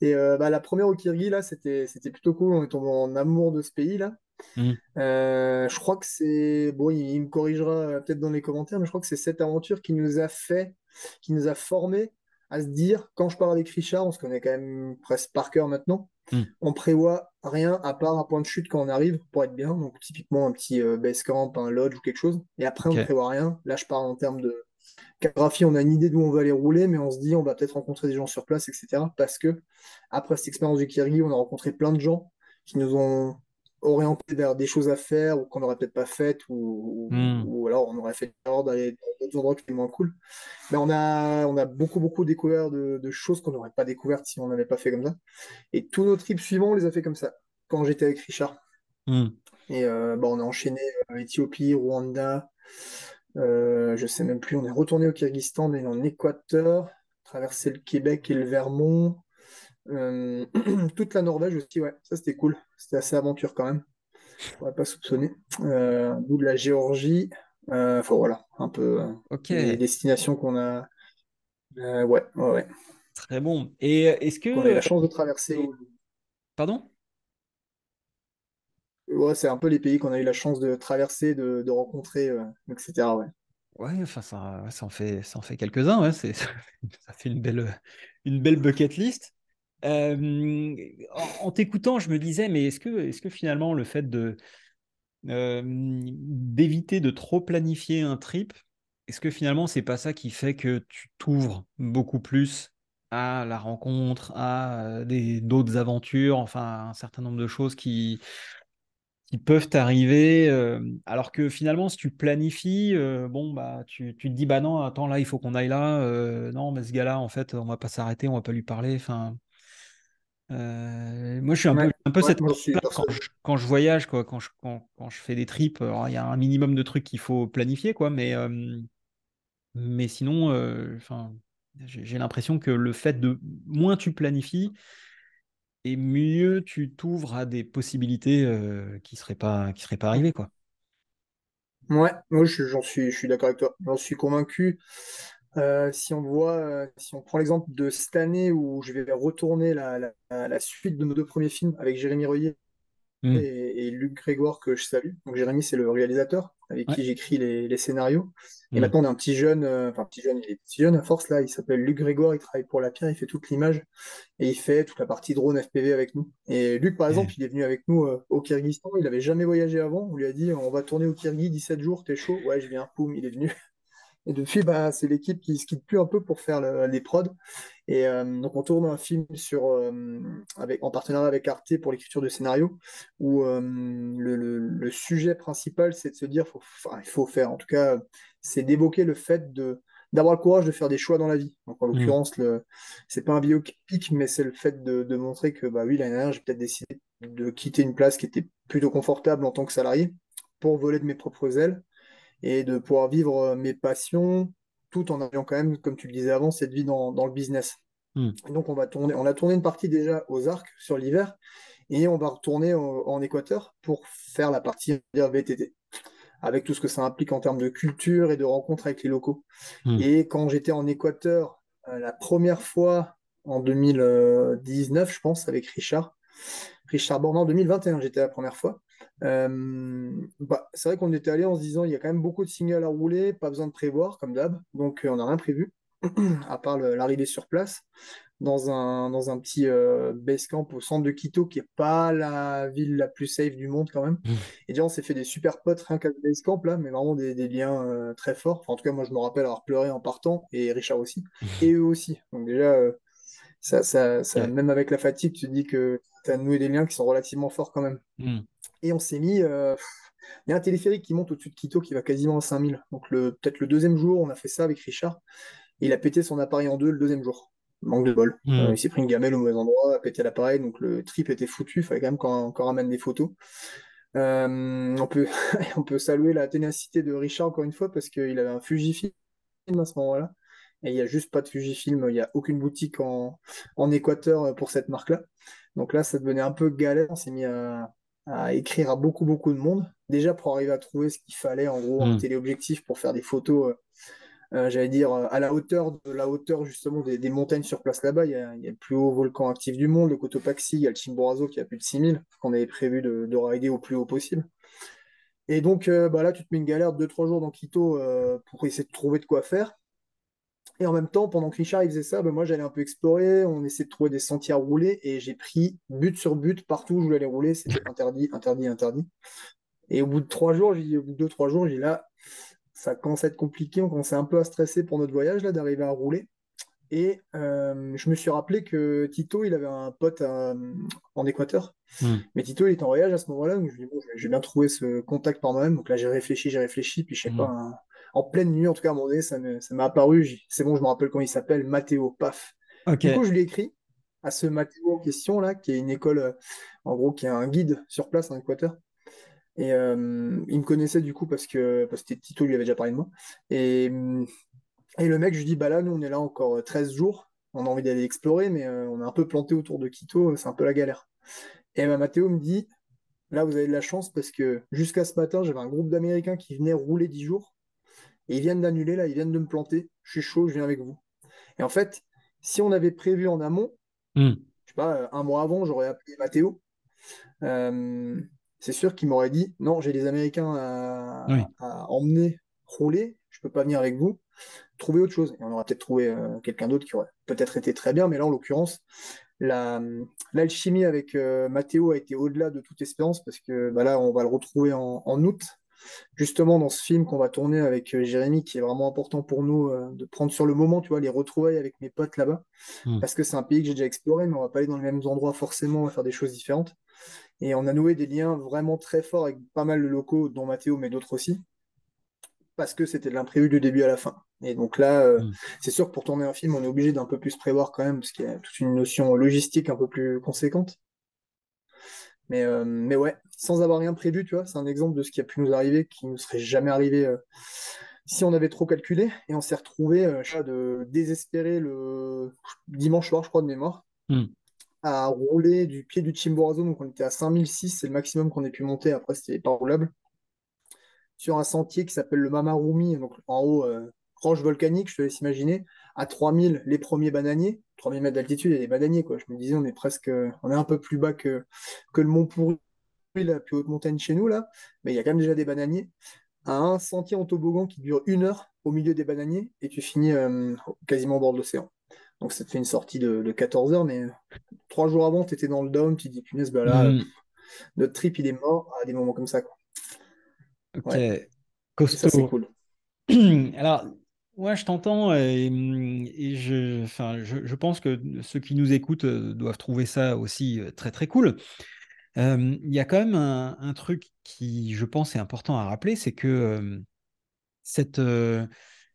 et, euh, bah, la première au Kirgui, là, c'était plutôt cool. On est tombé en amour de ce pays, là. Mmh. je crois que c'est. Bon, il, me corrigera peut-être dans les commentaires, mais je crois que c'est cette aventure qui nous a fait, qui nous a formé à se dire, quand je parle avec Richard, on se connaît quand même presque par cœur maintenant, hmm. on prévoit rien à part un point de chute quand on arrive pour être bien. Donc typiquement un petit euh, base camp, un lodge ou quelque chose. Et après, on ne prévoit rien. Là, je parle en termes de cartographie, on a une idée d'où on va aller rouler, mais on se dit on va peut-être rencontrer des gens sur place, etc. Parce que après cette expérience du Kirgi, on a rencontré plein de gens qui nous ont orientés vers des choses à faire ou qu'on n'aurait peut-être pas faites ou, hmm. alors on aurait fait erreur d'aller dans d'autres endroits qui étaient moins cool. Mais on a, on a beaucoup, beaucoup découvert de, choses qu'on n'aurait pas découvertes si on n'avait pas fait comme ça. Et tous nos trips suivants, on les a fait comme ça, quand j'étais avec Richard. Hmm. Et euh, bah, on a enchaîné euh, Éthiopie, Rwanda, euh, je sais même plus, on est retourné au Kyrgyzstan, on est en Équateur, traversé le Québec et le Vermont, euh, (clears throat) toute la Norvège aussi, ouais, ça c'était cool, c'était assez aventure quand même, on va pas soupçonner, euh, bout de la Géorgie, enfin voilà, un peu les destinations qu'on a, ouais, ouais, ouais. Très bon. Et est-ce que... On a eu la chance de traverser. Pardon? Ouais, c'est un peu les pays qu'on a eu la chance de traverser, de, rencontrer, euh, etc. Ouais. Ouais, enfin ça, ça en fait, ça en fait quelques-uns. Ouais, c'est, (laughs) ça fait une belle, une belle bucket list. En, t'écoutant, je me disais, mais est-ce que, finalement le fait de d'éviter de trop planifier un trip, est-ce que finalement c'est pas ça qui fait que tu t'ouvres beaucoup plus à la rencontre, à d'autres aventures, enfin un certain nombre de choses qui peuvent arriver, alors que finalement, si tu planifies, bon, bah, tu, te dis, bah non, attends, là, il faut qu'on aille là. Non, mais ce gars-là, en fait, on va pas s'arrêter, on va pas lui parler. Enfin, moi, je suis un peu, un peu cette quand je, quand je, voyage, quoi, quand je, quand, quand je fais des trips. il y a un minimum de trucs qu'il faut planifier, quoi, mais, mais sinon, enfin, j'ai l'impression que le fait de moins tu planifies, et mieux tu t'ouvres à des possibilités euh, qui ne seraient, pas, qui seraient pas arrivées. Quoi. Ouais, moi j'en suis, je suis d'accord avec toi. J'en suis convaincu. Euh, si on voit, euh, si on prend l'exemple de cette année où je vais retourner la, la, suite de nos deux premiers films avec Jérémy Royer mmh. et, Luc Grégoire que je salue. Donc Jérémy c'est le réalisateur avec qui j'écris les, les, scénarios. Et mmh. maintenant on a un petit jeune, enfin petit jeune, il est petit jeune à force là, il s'appelle Luc Grégoire, il travaille pour la pierre, il fait toute l'image et il fait toute la partie drone FPV avec nous. Et Luc, par exemple, il est venu avec nous euh, au Kyrgyzstan, il avait jamais voyagé avant. On lui a dit on va tourner au Kyrgyz 17 jours, t'es chaud Ouais, je viens, poum, il est venu. Et depuis, bah, c'est l'équipe qui se quitte plus un peu pour faire les prods. Et euh, donc, on tourne un film sur, euh, avec, en partenariat avec Arte pour l'écriture de scénario, où le, sujet principal, c'est de se dire, faut, il faut faire, en tout cas, c'est d'évoquer le fait de, d'avoir le courage de faire des choix dans la vie. Donc en mm. l'occurrence, le c'est pas un biopic, mais c'est le fait de, montrer que bah oui, l'année dernière, j'ai peut-être décidé de quitter une place qui était plutôt confortable en tant que salarié pour voler de mes propres ailes et de pouvoir vivre euh, mes passions tout en ayant quand même, comme tu le disais avant, cette vie dans, le business. Mm. donc on va tourner, on a tourné une partie déjà aux arcs sur l'hiver et on va retourner en Équateur pour faire la partie VTT avec tout ce que ça implique en termes de culture et de rencontres avec les locaux. Hmm. Et quand j'étais en Équateur, euh, la première fois en 2019, je pense, avec Richard, Richard Born en 2021, j'étais la première fois. Euh, bah, c'est vrai qu'on était allé en se disant il y a quand même beaucoup de signaux à rouler, pas besoin de prévoir comme d'hab, donc euh, on n'a rien prévu (clears throat) à part l'arrivée sur place dans un, dans un petit euh, base camp au centre de Quito, qui n'est pas la ville la plus safe du monde quand même. Mmh. Et déjà, on s'est fait des super potes rien qu'à base camp, là, mais vraiment des, des liens euh, très forts. en tout cas, moi, je me rappelle avoir pleuré en partant, et Richard aussi, mmh. et eux aussi. Donc déjà, ça, ça, ça même avec la fatigue, tu te dis que tu as noué des liens qui sont relativement forts quand même. Mmh. Et on s'est mis... Il y a un téléphérique qui monte au-dessus de Quito qui va quasiment à 5000. Donc peut-être le deuxième jour, on a fait ça avec Richard. Et il a pété son appareil en deux le deuxième jour manque de bol. Hmm. Euh, il s'est pris une gamelle au mauvais endroit, a pété l'appareil, donc le trip était foutu, il fallait quand même qu'on ramène des photos. Euh, on, peut, (laughs) on peut saluer la ténacité de Richard encore une fois parce qu'il avait un Fujifilm à ce moment-là. Et il n'y a juste pas de Fujifilm, il n'y a aucune boutique en, en Équateur pour cette marque-là. Donc là, ça devenait un peu galère. On s'est mis à, écrire à beaucoup, beaucoup de monde. Déjà pour arriver à trouver ce qu'il fallait, en gros, un hmm. téléobjectif pour faire des photos euh, euh, j'allais dire, à la hauteur de la hauteur justement des, montagnes sur place là-bas. Il y, a, le plus haut volcan actif du monde, le Cotopaxi, il y a le Chimborazo qui a plus de 6000, qu'on avait prévu de, de rider au plus haut possible. Et donc euh, bah là, tu te mets une galère de 2-3 jours dans Quito euh, pour essayer de trouver de quoi faire. Et en même temps, pendant que Richard il faisait ça, bah, moi j'allais un peu explorer, on essayait de trouver des sentiers à rouler et j'ai pris but sur but partout où je voulais aller rouler, c'était (laughs) interdit, interdit, interdit. Et au bout de trois jours, j'ai au bout de deux, trois jours, j'ai là, ça commence à être compliqué, on commençait un peu à stresser pour notre voyage, là, d'arriver à rouler. Et euh, je me suis rappelé que Tito, il avait un pote en Équateur. Hmm. Mais Tito, il était en voyage à ce moment-là. Donc je lui ai dit, bon, j'ai bien trouvé ce contact par moi-même. Donc là, j'ai réfléchi, j'ai réfléchi. Puis je sais hmm. pas, en pleine nuit, en tout cas, à un moment donné, ça m'a apparu. C'est bon, je me rappelle comment il s'appelle, Mathéo, paf. Du coup, je lui ai écrit à ce Mathéo en question, là, qui est une école, euh, en gros, qui est un guide sur place en Équateur. Et euh, il me connaissait du coup parce que, parce que Tito lui avait déjà parlé de moi. Et et le mec, je lui dis, bah là, nous, on est là encore 13 jours. On a envie d'aller explorer, mais euh, on est un peu planté autour de Quito, c'est un peu la galère. Et bah, Mathéo me dit, là, vous avez de la chance parce que jusqu'à ce matin, j'avais un groupe d'Américains qui venaient rouler 10 jours. Et ils viennent d'annuler, là, ils viennent de me planter. Je suis chaud, je viens avec vous. Et en fait, si on avait prévu en amont, hmm. je sais pas, un mois avant, j'aurais appelé Mathéo. Euh, c'est sûr qu'il m'aurait dit, non, j'ai des Américains à, à emmener rouler, je peux pas venir avec vous trouver autre chose. Et on aurait peut-être trouvé euh, quelqu'un d'autre qui aurait peut-être été très bien, mais là, en l'occurrence, l'alchimie avec euh, Mathéo a été au-delà de toute espérance parce que bah là, on va le retrouver en, août, justement dans ce film qu'on va tourner avec euh, Jérémy, qui est vraiment important pour nous de prendre sur le moment, tu vois, les retrouvailles avec mes potes là-bas, hmm. parce que c'est un pays que j'ai déjà exploré, mais on va pas aller dans les mêmes endroits forcément, on va faire des choses différentes. Et on a noué des liens vraiment très forts avec pas mal de locaux, dont Mathéo, mais d'autres aussi parce que c'était de l'imprévu du début à la fin. Et donc là, euh, mm. c'est sûr que pour tourner un film, on est obligé d'un peu plus prévoir quand même, parce qu'il y a toute une notion logistique un peu plus conséquente. Mais, euh, mais ouais, sans avoir rien prévu, tu vois, c'est un exemple de ce qui a pu nous arriver, qui ne serait jamais arrivé euh, si on avait trop calculé. Et on s'est retrouvé de désespérer le dimanche soir, je crois, de mémoire, mm. à rouler du pied du Chimborazo. Donc on était à 5006, c'est le maximum qu'on ait pu monter. Après, c'était pas roulable sur un sentier qui s'appelle le Mamarumi, donc en haut, euh, roche volcanique, je te laisse imaginer, à 3000 les premiers bananiers, 3000 mètres d'altitude et les bananiers, quoi. Je me disais, on est presque, on est un peu plus bas que, que le Mont Pourri, la plus haute montagne chez nous, là, mais il y a quand même déjà des bananiers. À un sentier en toboggan qui dure une heure au milieu des bananiers et tu finis euh, quasiment au bord de l'océan. Donc ça te fait une sortie de, 14 heures, mais trois jours avant, tu étais dans le down, tu te dis, punaise, bah là, mm. notre trip, il est mort à des moments comme ça, quoi. Ok, costaud. c'est cool. (clears throat) Alors, ouais, je t'entends et, je, enfin, je, pense que ceux qui nous écoutent euh, doivent trouver ça aussi euh, très très cool. Euh, il y a quand même un, truc qui, je pense, est important à rappeler, c'est que cette,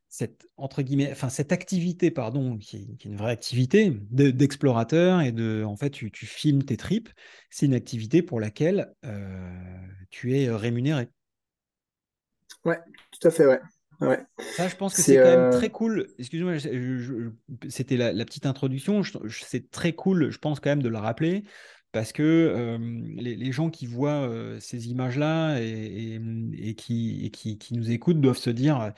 cette entre guillemets, enfin cette activité, pardon, qui est, une vraie activité d'explorateur et de, en fait, tu, tu filmes tes tripes, c'est une activité pour laquelle tu es rémunéré. Ouais, tout à fait, ouais. Ouais. Ça, je pense que c'est quand même euh, très cool. Excuse-moi, c'était la, petite introduction. C'est très cool, je pense quand même de le rappeler, parce que euh, les, gens qui voient euh, ces images-là et, qui, qui, qui, nous écoutent doivent se dire.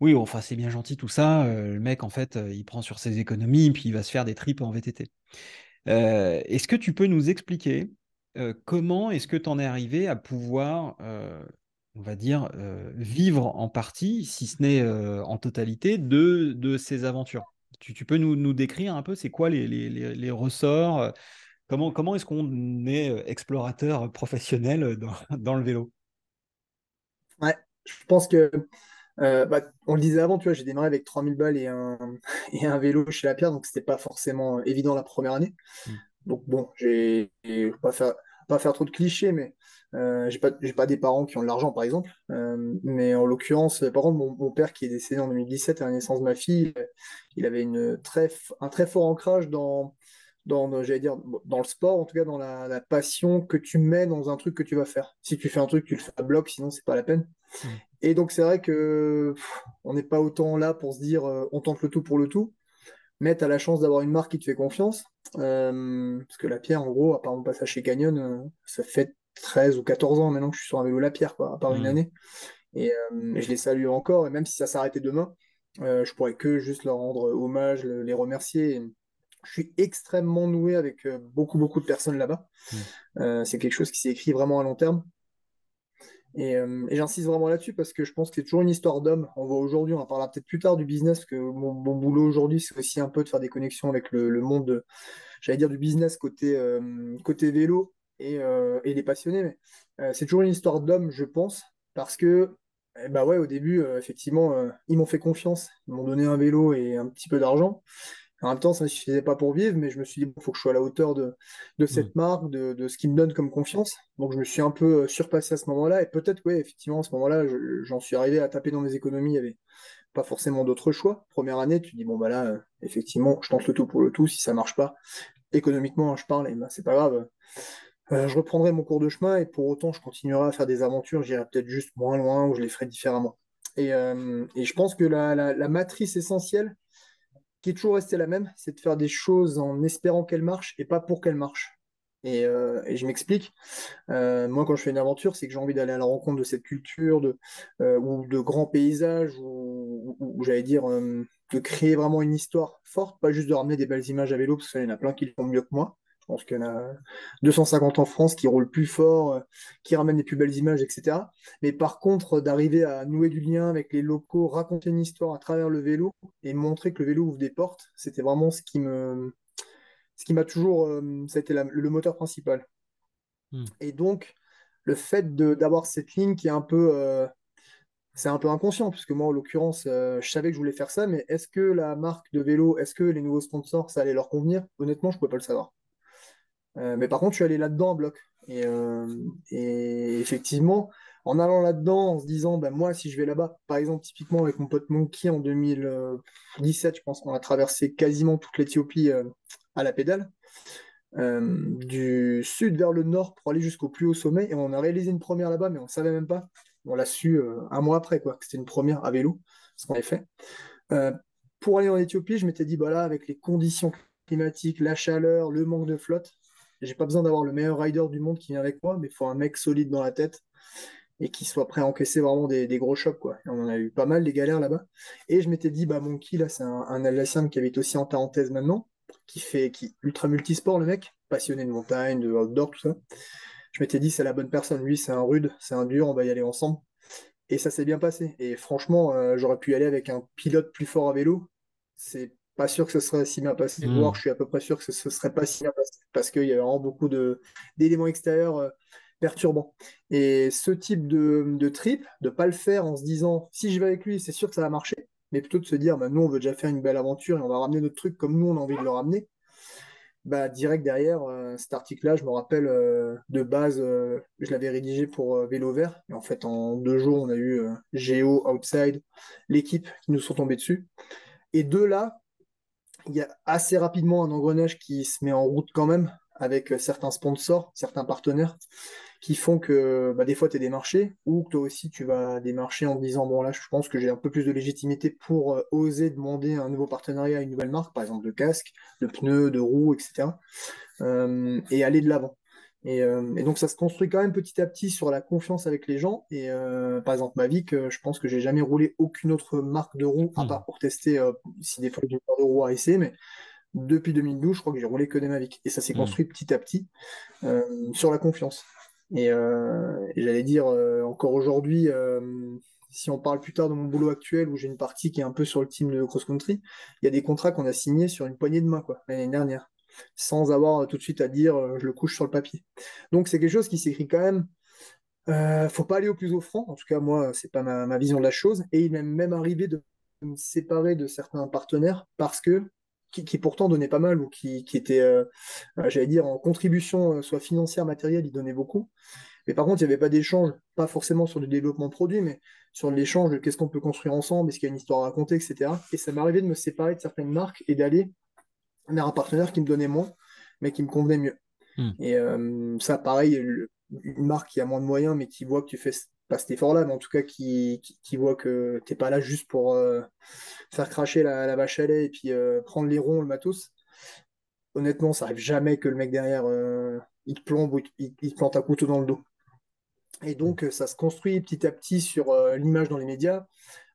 Oui, enfin c'est bien gentil tout ça. le mec, en fait, il prend sur ses économies, puis il va se faire des tripes en VTT. est-ce que tu peux nous expliquer comment est-ce que tu en es arrivé à pouvoir on va dire, euh, vivre en partie, si ce n'est euh, en totalité, de, de ces aventures. Tu, tu peux nous, nous, décrire un peu, c'est quoi les, les, les, ressorts euh, Comment, comment est-ce qu'on est explorateur professionnel dans, (laughs) dans, le vélo? Ouais, je pense que, bah, on le disait avant, tu vois, j'ai démarré avec 3000 balles et un, (laughs) et un vélo chez La Pierre, donc c'était pas forcément évident la première année. Mmh. Donc bon, j'ai pas faire, pas faire trop de clichés, mais euh, j'ai pas, j'ai pas des parents qui ont de l'argent, par exemple. Euh, mais en l'occurrence, par contre, mon, père qui est décédé en 2017 à la naissance de ma fille, il avait une très, un très fort ancrage dans, dans, j'allais dire, dans le sport, en tout cas dans la, passion que tu mets dans un truc que tu vas faire. Si tu fais un truc, tu le fais à bloc, sinon c'est pas la peine. Mmh. Et donc c'est vrai que on n'est pas autant là pour se dire euh, on tente le tout pour le tout, mais tu as la chance d'avoir une marque qui te fait confiance. parce que la pierre, en gros, à part mon passage chez Canyon, ça fait 13 ou 14 ans maintenant que je suis sur un vélo La Pierre, quoi, à part une mmh. année. Et, euh, je les salue encore, et même si ça s'arrêtait demain, euh, je pourrais que juste leur rendre hommage, les remercier. je suis extrêmement noué avec euh, beaucoup, beaucoup de personnes là-bas. Mmh. c'est quelque chose qui s'est écrit vraiment à long terme. Et, j'insiste vraiment là-dessus parce que je pense que c'est toujours une histoire d'homme. On voit aujourd'hui, on en parlera peut-être plus tard du business, que mon, boulot aujourd'hui, c'est aussi un peu de faire des connexions avec le, monde, j'allais dire, du business côté, côté vélo, et, euh, et, les passionnés. Euh, c'est toujours une histoire d'homme, je pense, parce que Eh bah ouais, au début, euh, effectivement, euh, ils m'ont fait confiance. Ils m'ont donné un vélo et un petit peu d'argent. En même temps, ça ne suffisait pas pour vivre, mais je me suis dit, il faut que je sois à la hauteur de, de cette Mm. marque, de, de ce qui me donne comme confiance. Donc je me suis un peu euh, surpassé à ce moment-là. Et peut-être, oui, effectivement, à ce moment-là, je- j'en suis arrivé à taper dans mes économies. Il n'y avait pas forcément d'autre choix. Première année, tu dis, bon, bah là, euh, effectivement, je tente le tout pour le tout. Si ça marche pas, économiquement, je parle, et ben, c'est pas grave. Euh, je reprendrai mon cours de chemin et pour autant, je continuerai à faire des aventures. J'irai peut-être juste moins loin ou je les ferai différemment. Et, euh, et je pense que la, la- la matrice essentielle, qui est toujours restée la même, c'est de faire des choses en espérant qu'elles marchent et pas pour qu'elles marchent. Et, euh, et je m'explique. Euh, moi, quand je fais une aventure, c'est que j'ai envie d'aller à la rencontre de cette culture, de, euh, ou de grands paysages, ou, ou- j'allais dire de créer vraiment une histoire forte, pas juste de ramener des belles images à vélo, parce qu'il y en a plein qui le font mieux que moi. Je pense qu'il y en a 250 en France qui roulent plus fort, euh, qui ramènent les plus belles images, etc. Mais par contre, d'arriver à nouer du lien avec les locaux, raconter une histoire à travers le vélo et montrer que le vélo ouvre des portes, c'était vraiment ce qui me, ce qui m'a toujours, euh, ça a été la- le moteur principal. Mm. Et donc, le fait d'avoir cette ligne qui est un peu, euh, c'est un peu inconscient, puisque moi, en l'occurrence, euh, je savais que je voulais faire ça, mais est-ce que la marque de vélo, est-ce que les nouveaux sponsors, ça allait leur convenir? Honnêtement, je ne pouvais pas le savoir. Euh, mais par contre, je suis allé là-dedans en bloc. Et, euh, et effectivement, en allant là-dedans, en se disant, ben, moi, si je vais là-bas, par exemple, typiquement avec mon pote Monkey en 2017, je pense qu'on a traversé quasiment toute l'Éthiopie euh, à la pédale, du sud vers le nord pour aller jusqu'au plus haut sommet. Et on a réalisé une première là-bas, mais on ne savait même pas. On l'a su un mois après, quoi, que c'était une première à vélo, ce qu'on avait fait. Pour aller en Éthiopie, je m'étais dit, bah là, avec les conditions climatiques, la chaleur, le manque de flotte, j'ai pas besoin d'avoir le meilleur rider du monde qui vient avec moi, mais il faut un mec solide dans la tête et qui soit prêt à encaisser vraiment des, gros chocs, quoi. On a eu pas mal des galères là-bas. Et je m'étais dit, bah, Monkey, là, c'est un, un qui habite aussi en parenthèse maintenant, qui fait qui, ultra multisport, le mec, passionné de montagne, de outdoor, tout ça. Je m'étais dit, c'est la bonne personne. Lui, c'est un rude, c'est un dur, on va y aller ensemble. Et ça s'est bien passé. Et franchement, euh, j'aurais pu y aller avec un pilote plus fort à vélo. C'est pas sûr que ce serait si bien passé, voire Mm. je suis à peu près sûr que ce, ce serait pas si bien passé, parce qu'il y a vraiment beaucoup de, d'éléments extérieurs euh, perturbants. Et ce type de, de trip, de pas le faire en se disant, si je vais avec lui, c'est sûr que ça va marcher, mais plutôt de se dire, bah, nous, on veut déjà faire une belle aventure et on va ramener notre truc comme nous, on a envie de le ramener. Bah, direct derrière, euh, cet article-là, je me rappelle euh, de base, euh, je l'avais rédigé pour Vélo Vert. Et en fait, en deux jours, on a eu Géo, Outside, l'équipe qui nous sont tombés dessus. Et de là, il y a assez rapidement un engrenage qui se met en route quand même avec euh, certains sponsors, certains partenaires qui font que bah, des fois tu es démarché ou que toi aussi tu vas démarcher en te disant bon là je pense que j'ai un peu plus de légitimité pour euh, oser demander un nouveau partenariat à une nouvelle marque, par exemple de casque, de pneus, de roues, etc. euh, et aller de l'avant. Et, euh, et donc ça se construit quand même petit à petit sur la confiance avec les gens. Et euh, par exemple Mavic, euh, je pense que j'ai jamais roulé aucune autre marque de roue, à Mm. part pour tester si des fois j'ai une de roues à essayer, mais depuis 2012, je crois que j'ai roulé que des Mavic. Et ça s'est Mm. construit petit à petit sur la confiance. Et, et j'allais dire, encore aujourd'hui, si on parle plus tard de mon boulot actuel, où j'ai une partie qui est un peu sur le team de cross-country, il y a des contrats qu'on a signés sur une poignée de main, quoi, l'année dernière, sans avoir tout de suite à dire, euh, je le couche sur le papier. Donc c'est quelque chose qui s'écrit quand même. Euh, faut pas aller au plus offrant, en tout cas moi, c'est pas ma, vision de la chose. Et il m'est même arrivé de me séparer de certains partenaires parce que qui, pourtant donnaient pas mal ou qui, qui étaient, euh, euh, j'allais dire, en contribution, soit financière, matérielle, ils donnaient beaucoup. Mais par contre, il n'y avait pas d'échange, pas forcément sur le développement de produits, mais sur l'échange de qu'est-ce qu'on peut construire ensemble, est-ce qu'il y a une histoire à raconter, etc. Et ça m'est arrivé de me séparer de certaines marques et d'aller vers un partenaire qui me donnait moins, mais qui me convenait mieux. Mm. Et euh, ça, pareil, le- une marque qui a moins de moyens, mais qui voit que tu fais pas cet effort-là, mais en tout cas qui, qui, qui voit que t'es pas là juste pour euh, faire cracher la, la vache à lait et puis euh, prendre les ronds, le matos. Honnêtement, ça arrive jamais que le mec derrière, il te plombe ou il, il te plante un couteau dans le dos. Et donc, ça se construit petit à petit sur l'image dans les médias.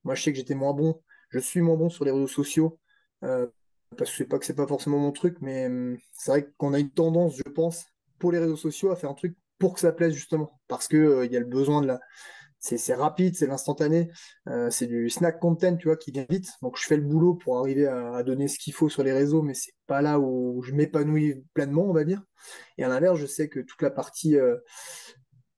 Moi, je sais que j'étais moins bon. Je suis moins bon sur les réseaux sociaux. Parce que je sais pas que c'est pas forcément mon truc, mais hum, c'est vrai qu'on a une tendance, je pense, pour les réseaux sociaux à faire un truc pour que ça plaise justement. Parce que euh, il y a le besoin de la. C'est rapide, c'est l'instantané, euh, c'est du snack content, tu vois, qui vient vite. Donc je fais le boulot pour arriver à, à donner ce qu'il faut sur les réseaux, mais c'est pas là où je m'épanouis pleinement, on va dire. Et à l'inverse, je sais que toute la partie euh,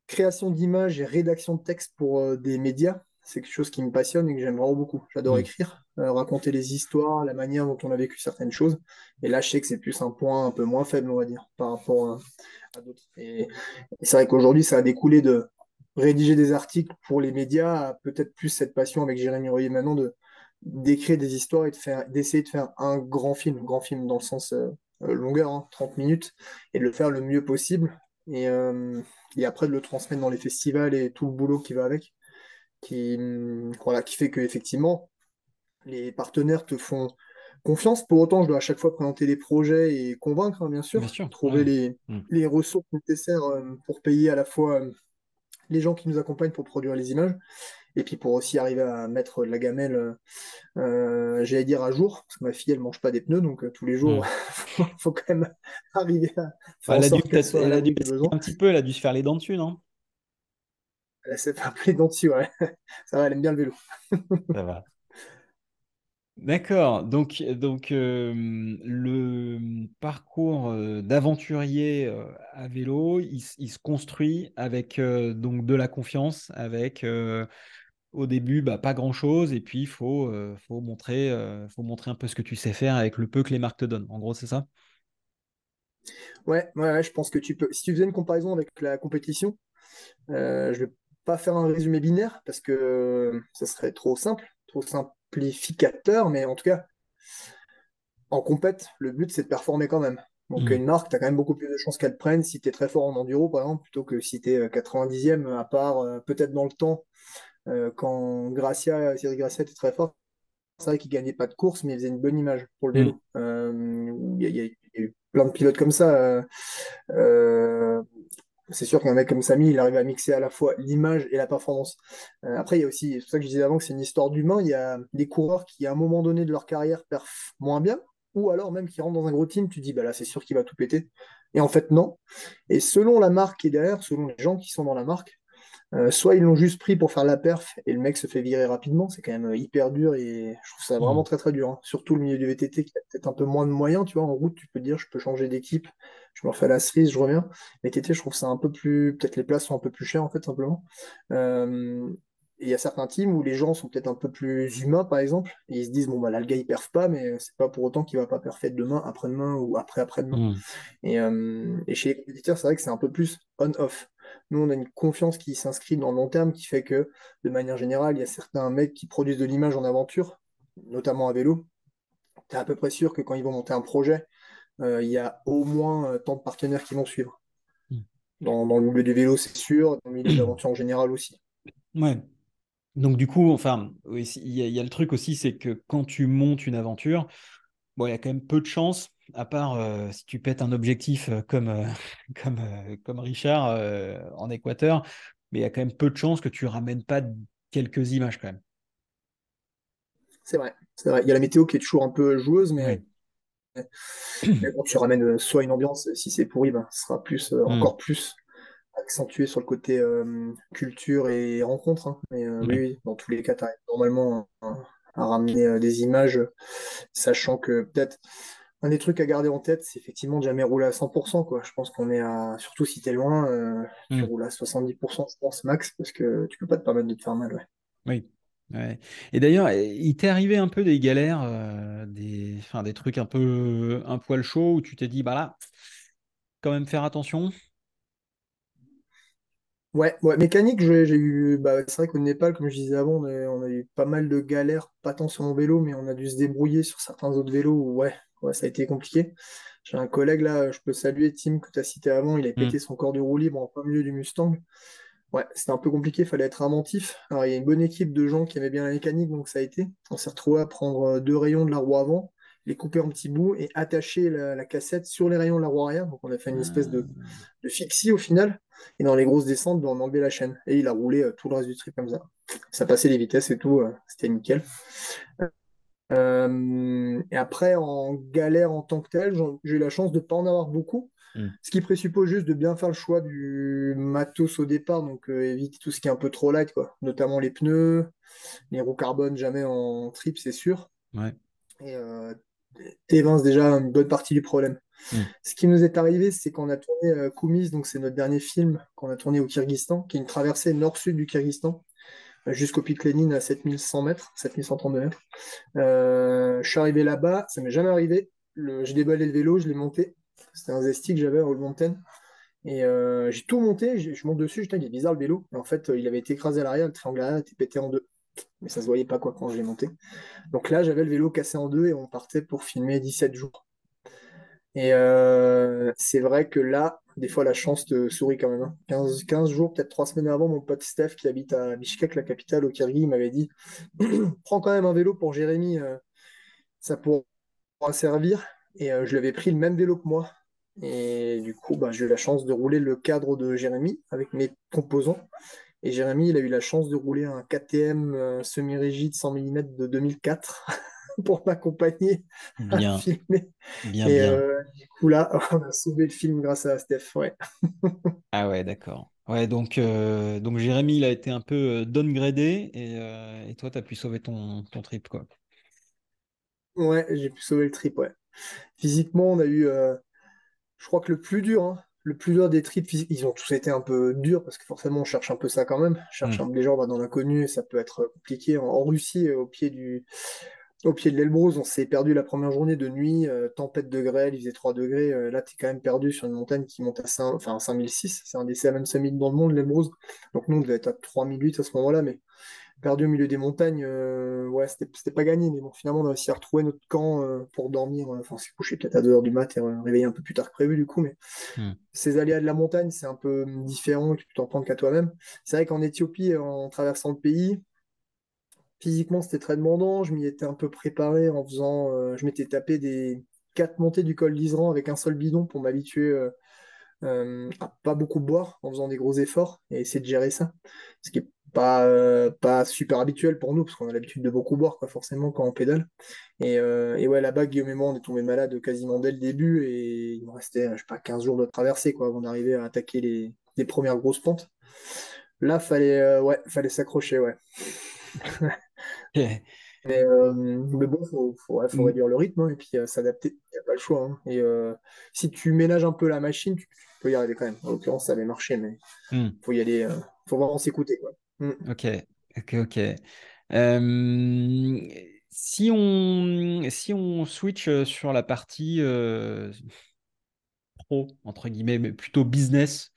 création d'images et rédaction de texte pour des médias, c'est quelque chose qui me passionne et que j'aime vraiment beaucoup. J'adore Mm. écrire, raconter les histoires, la manière dont on a vécu certaines choses. Et là, je sais que c'est plus un point un peu moins faible, on va dire, par rapport à, d'autres. Et, c'est vrai qu'aujourd'hui, ça a découlé de rédiger des articles pour les médias, peut-être plus cette passion avec Jérémy Royer maintenant de d'écrire des histoires et de faire, d'essayer de faire un grand film, grand film dans le sens euh, euh, longueur, hein, 30 minutes, et de le faire le mieux possible. Et, euh, et après de le transmettre dans les festivals et tout le boulot qui va avec qui, hum, voilà, qui fait que effectivement les partenaires te font confiance. Pour autant, je dois à chaque fois présenter des projets et convaincre, hein, bien sûr, Bien sûr, trouver ouais. les, Mm. les ressources nécessaires euh, pour payer à la fois euh, les gens qui nous accompagnent pour produire les images, et puis pour aussi arriver à mettre de la gamelle, euh, j'allais dire à jour, parce que ma fille, elle mange pas des pneus, donc tous les jours, Mm. (laughs) faut, faut quand même (laughs) arriver à faire Bah, en elle a dû soit elle a un petit peu, elle a dû se faire les dents dessus, non? Elle s'est fait un peu les dents dessus, ouais. (laughs) Ça va, elle aime bien le vélo. Ça va. D'accord. Donc, donc euh, le parcours euh, d'aventurier euh, à vélo, il, se construit avec donc de la confiance, avec au début bah, pas grand-chose, et puis il faut, montrer, faut montrer un peu ce que tu sais faire avec le peu que les marques te donnent. En gros, c'est ça? Ouais, ouais, je pense que tu peux. Si tu faisais une comparaison avec la compétition, euh, je vais pas faire un résumé binaire parce que euh, ça serait trop simple, trop simplificateur, mais en tout cas, en compète, le but c'est de performer quand même. Donc Mm. une marque, tu as quand même beaucoup plus de chances qu'elle prenne si tu es très fort en enduro, par exemple, plutôt que si tu es 90e, à part euh, peut-être dans le temps, euh, quand Gracia, Cyril Gracia était très fort, c'est vrai qu'il gagnait pas de course, mais il faisait une bonne image pour le Mm. vélo. Euh, Il y, a y y eu plein de pilotes comme ça. euh, c'est sûr qu'un mec comme Samy, il arrive à mixer à la fois l'image et la performance. Euh, après, il y a aussi, c'est pour ça que je disais avant que c'est une histoire d'humain. Il y a des coureurs qui, à un moment donné de leur carrière, perfent moins bien, ou alors même qui rentrent dans un gros team, tu dis, bah là, c'est sûr qu'il va tout péter. Et en fait, non. Et selon la marque qui est derrière, selon les gens qui sont dans la marque, euh, soit ils l'ont juste pris pour faire la perf et le mec se fait virer rapidement, c'est quand même euh, hyper dur et je trouve ça vraiment Mm. très très dur. hein. Surtout le milieu du VTT qui a peut-être un peu moins de moyens, tu vois, en route tu peux dire je peux changer d'équipe, je me refais la cerise, je reviens. VTT je trouve ça un peu plus, peut-être les places sont un peu plus chères en fait simplement. Euh, et il y a certains teams où les gens sont peut-être un peu plus humains par exemple, et ils se disent bon bah là le gars il perf pas, mais c'est pas pour autant qu'il va pas perfer demain, après-demain ou après-après-demain. Mm. Et, euh, et chez les compétiteurs, c'est vrai que c'est un peu plus on-off. Nous, on a une confiance qui s'inscrit dans le long terme, qui fait que, de manière générale, il y a certains mecs qui produisent de l'image en aventure, notamment à vélo. Tu es à peu près sûr que quand ils vont monter un projet, euh, il y a au moins euh, tant de partenaires qui vont suivre. Mm. Dans, dans le milieu du vélo, c'est sûr, dans le milieu de l'aventure en général aussi. Ouais. Donc du coup, enfin, y, il y a le truc aussi, c'est que quand tu montes une aventure, bon, il y a quand même peu de chances, à part euh, si tu pètes un objectif euh, comme, euh, (laughs) comme, euh, comme Richard en Équateur, mais il y a quand même peu de chances que tu ramènes pas quelques images quand même. C'est vrai, c'est vrai. Il y a la météo qui est toujours un peu joueuse, mais, Ouais. (coughs) mais bon, tu ramènes soit une ambiance, si c'est pourri, ben, ce sera plus, Mm. encore plus accentué sur le côté culture et rencontre. hein. Mais oui, oui, dans tous les cas, tu normalement à ramener euh, des images, sachant que peut-être un des trucs à garder en tête, c'est effectivement de jamais rouler à 100%, quoi. Je pense qu'on est à, surtout si tu es loin, euh, tu Mm. roules à 70%, je pense, max, parce que tu peux pas te permettre de te faire mal. ouais. Oui. Ouais. Et d'ailleurs, il t'est arrivé un peu des galères, euh, des, enfin, des trucs un peu un poil chaud où tu t'es dit, bah là, quand même faire attention? Ouais, ouais, mécanique, j'ai j'ai eu. Bah, c'est vrai qu'au Népal, comme je disais avant, on a, on a eu pas mal de galères, pas tant sur mon vélo, mais on a dû se débrouiller sur certains autres vélos où, ouais, ouais, ça a été compliqué. J'ai un collègue là, je peux saluer Tim que tu as cité avant, il a Mm. pété son corps du roue libre en plein milieu du Mustang. Ouais, c'était un peu compliqué, il fallait être inventif. Alors, il y a une bonne équipe de gens qui aimaient bien la mécanique, donc ça a été. On s'est retrouvé à prendre euh, deux rayons de la roue avant, les couper en petits bouts et attacher la, la cassette sur les rayons de la roue arrière. Donc, on a fait une espèce de, de fixie au final. Et dans les grosses descentes, ben, on a enlevé la chaîne. Et il a roulé euh, tout le reste du trip comme ça. Ça passait les vitesses et tout, euh, c'était nickel. Euh, et après, en galère en tant que tel, j'ai eu la chance de ne pas en avoir beaucoup. Mm. Ce qui présuppose juste de bien faire le choix du matos au départ, donc euh, éviter tout ce qui est un peu trop light, quoi. Notamment les pneus, les roues carbone, jamais en trip, c'est sûr. Ouais. Et euh, t'évinces déjà une bonne partie du problème. Mm. Ce qui nous est arrivé, c'est qu'on a tourné euh, Koumis, donc c'est notre dernier film qu'on a tourné au Kyrgyzstan, qui est une traversée nord-sud du Kyrgyzstan, jusqu'au pic Lénine à 7100 mètres, 7132 mètres. je suis arrivé là-bas, ça m'est jamais arrivé. J'ai déballé le vélo, je l'ai monté. C'était un Zesty que j'avais en All Mountain. Et j'ai tout monté, je monte dessus, je il est bizarre le vélo. en fait, il avait été écrasé à l'arrière, le triangle arrière était pété en deux. Mais ça se voyait pas quoi quand je l'ai monté. Donc là, j'avais le vélo cassé en deux et on partait pour filmer 17 jours. Et c'est vrai que là, des fois, la chance te sourit quand même. 15, hein. 15 jours, peut-être 3 semaines avant, mon pote Steph, qui habite à Bishkek, la capitale, au Kyrgyz, m'avait dit (clears throat) Prends quand même un vélo pour Jérémy, euh, ça pourra servir. Et euh, je lui avais pris le même vélo que moi. Et du coup, bah, j'ai eu la chance de rouler le cadre de Jérémy avec mes composants. Et Jérémy, il a eu la chance de rouler un KTM euh, semi-rigide 100 mm de 2004. (laughs) pour m'accompagner à filmer. Bien, et euh, du coup, là, (laughs) on a sauvé le film grâce à Steph. Ouais. (laughs) ah ouais, d'accord. Ouais, donc, euh, donc Jérémy, il a été un peu downgradé et, et toi, tu as pu sauver ton, ton trip, quoi. Ouais, j'ai pu sauver le trip, ouais. Physiquement, on a eu, je crois que le plus dur, hein, le plus dur des trips, ils ont tous été un peu durs parce que forcément, on cherche un peu ça quand même. On cherche mm. gens va dans l'inconnu et ça peut être compliqué. En, Russie, au pied du, au pied de l'Elbrus, on s'est perdu la première journée de nuit, euh, tempête de grêle, il faisait 3 degrés. Euh, là, tu es quand même perdu sur une montagne qui monte à 5, enfin, 5006. C'est un des même summits dans le monde, l'Elbrus. Donc, nous, on devait être à 3008 à ce moment-là, mais perdu au milieu des montagnes, euh, ouais, c'était pas gagné. Mais bon, finalement, on a réussi à retrouver notre camp pour dormir. Enfin, on s'est couché peut-être à 2h du mat et réveillé un peu plus tard que prévu, du coup. Mais hmm. ces aléas de la montagne, c'est un peu différent, tu peux t'en prendre qu'à toi-même. C'est vrai qu'en Éthiopie, en traversant le pays, Physiquement, c'était très demandant. Je m'y étais un peu préparé en faisant. Euh, je m'étais tapé des quatre montées du col d'Isran avec un seul bidon pour m'habituer euh, euh, à pas beaucoup boire en faisant des gros efforts et essayer de gérer ça. Ce qui est pas, pas super habituel pour nous parce qu'on a l'habitude de beaucoup boire, quoi, forcément, quand on pédale. Et, et ouais, là-bas, Guillaume et moi, on est tombé malade quasiment dès le début et il me restait, je sais pas, 15 jours de traversée quoi, avant d'arriver à attaquer les, les, premières grosses pentes. Là, fallait, ouais, fallait s'accrocher, ouais. (laughs) Euh, mais, bon, il faut, faut, mm. réduire le rythme hein, et puis euh, s'adapter. Il n'y a pas le choix. Hein. Et euh, si tu ménages un peu la machine, tu, peux y arriver quand même. En l'occurrence, ça avait marché, mais il mm. faut y aller. Il faut vraiment s'écouter. Mm. Ok, ok, ok. si on, si on switch sur la partie pro, entre guillemets, mais plutôt business,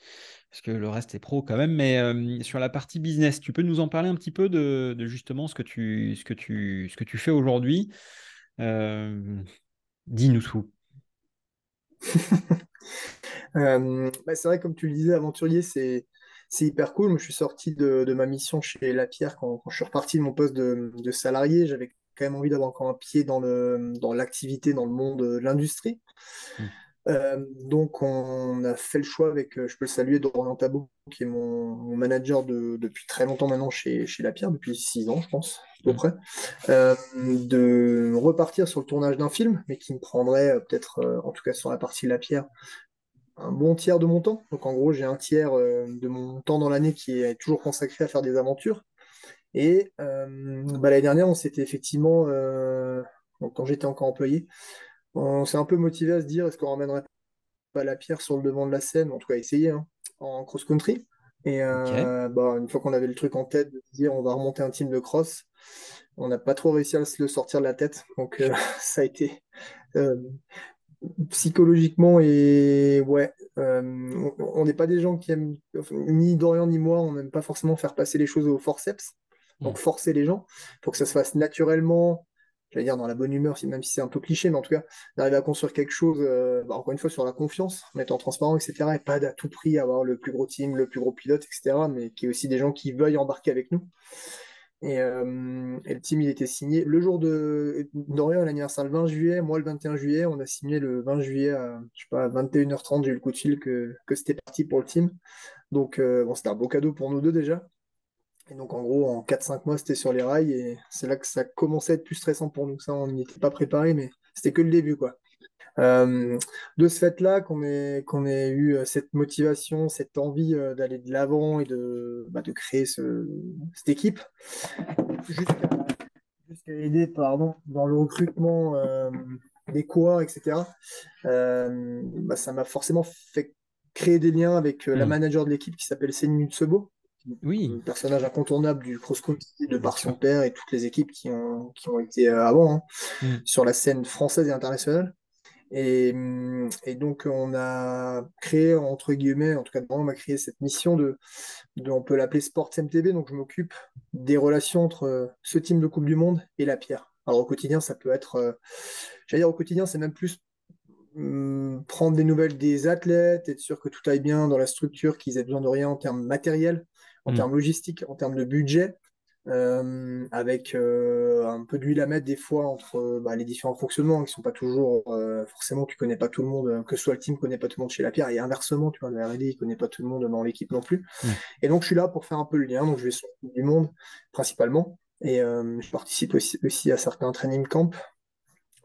parce que le reste est pro quand même. Mais sur la partie business, tu peux nous en parler un petit peu de, justement ce que tu, ce que tu, ce que tu fais aujourd'hui? Dis-nous tout. (laughs) Bah, c'est vrai, comme tu le disais, aventurier, c'est hyper cool. Moi, je suis sorti de, ma mission chez La Pierre quand, je suis reparti de mon poste de, salarié. J'avais quand même envie d'avoir encore un pied dans l'activité, dans, dans le monde de l'industrie. Mmh. Euh, donc on a fait le choix avec, euh, je peux le saluer, Dorian Tabou, qui est mon, manager depuis très longtemps maintenant chez, chez La Pierre, depuis six ans je pense, à peu mm. près, euh, de repartir sur le tournage d'un film, mais qui me prendrait peut-être, en tout cas sur la partie La Pierre, un bon tiers de mon temps. Donc en gros j'ai un tiers de mon temps dans l'année qui est toujours consacré à faire des aventures. Et bah, l'année dernière on s'était effectivement, quand j'étais encore employé, on s'est un peu motivé à se dire est-ce qu'on ramènerait pas la pierre sur le devant de la scène, en tout cas essayer hein, en cross-country. Et euh, bah, une fois qu'on avait le truc en tête, de dire on va remonter un team de cross, on n'a pas trop réussi à se le sortir de la tête. Donc euh, (laughs) ça a été euh, psychologiquement et ouais, on n'est pas des gens qui aiment, ni Dorian ni moi, on n'aime pas forcément faire passer les choses au forceps. Donc hmm. forcer les gens pour que ça se fasse naturellement, j'allais dire dans la bonne humeur, même si c'est un peu cliché, mais en tout cas, d'arriver à construire quelque chose, euh, bah, encore une fois, sur la confiance, en étant transparent, etc. Et pas à tout prix avoir le plus gros team, le plus gros pilote, etc. Mais qui est aussi des gens qui veuillent embarquer avec nous. Et, euh, le team, il était signé le jour de Dorian, l'anniversaire le 20 juillet, moi le 21 juillet, on a signé le 20 juillet à, je sais pas, 21h30, j'ai eu le coup de fil que, c'était parti pour le team. Donc, euh, bon, c'était un beau cadeau pour nous deux déjà. Et donc, en gros, en 4-5 mois, c'était sur les rails et c'est là que ça commençait à être plus stressant pour nous. Ça, on n'y était pas préparé, mais c'était que le début, quoi. Euh, de ce fait-là, qu'on ait, qu'on ait eu euh, cette motivation, cette envie euh, d'aller de l'avant et de, bah, de créer ce, cette équipe, jusqu'à aider pardon, dans le recrutement des coureurs, etc., bah, ça m'a forcément fait créer des liens avec la hmm. manager de l'équipe qui s'appelle Céline Mutsebo, Oui. Un personnage incontournable du cross-country de par son père et toutes les équipes qui ont, qui ont été avant hein, mm. sur la scène française et internationale. Et, et, donc, on a créé, entre guillemets, en tout cas, on a créé cette mission de, de on peut l'appeler Sports MTB. Donc, je m'occupe des relations entre ce team de Coupe du Monde et la pierre. Alors, au quotidien, ça peut être, euh, j'allais dire, au quotidien, c'est même plus hum, prendre des nouvelles des athlètes, être sûr que tout aille bien dans la structure, qu'ils aient besoin de rien en termes matériels, en mmh. termes logistiques, en termes de budget. Euh, avec euh, un peu d'huile à mettre des fois entre bah, les différents fonctionnements qui sont pas toujours euh, forcément tu connais pas tout le monde que ce soit le team connaît pas tout le monde chez la pierre et inversement tu vois le R&D il connaît pas tout le monde dans l'équipe non plus. Et donc je suis là pour faire un peu le lien donc je vais sur du monde principalement. Et je participe aussi, aussi, à certains training camps.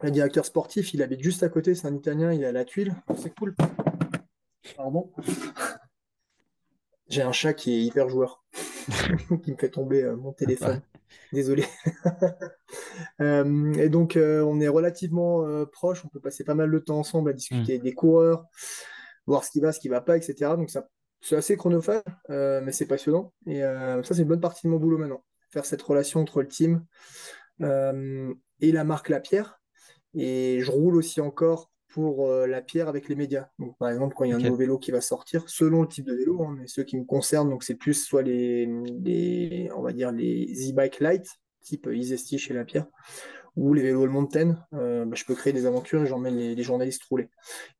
Le directeur sportif il habite juste à côté c'est un italien il est à la tuile. C'est cool. Pardon. (laughs) J'ai un chat qui est hyper joueur (laughs) qui me fait tomber euh, mon téléphone. Désolé. (laughs) Euh, et donc, euh, on est relativement proches. On peut passer pas mal de temps ensemble à discuter mm. des coureurs, voir ce qui va, ce qui va pas, etc. Donc, ça, c'est assez chronophage, mais c'est passionnant. Et ça, c'est une bonne partie de mon boulot maintenant. Faire cette relation entre le team et la marque La Pierre. Et je roule aussi encore pour euh, la pierre avec les médias. Donc, par exemple, quand il y a un nouveau vélo qui va sortir, selon le type de vélo, hein, mais ceux qui me concernent, donc c'est plus soit les, les, on va dire les e-bike light, type Isesti chez la pierre, ou les vélos Mountain, euh, bah, je peux créer des aventures et j'emmène les, les, journalistes rouler.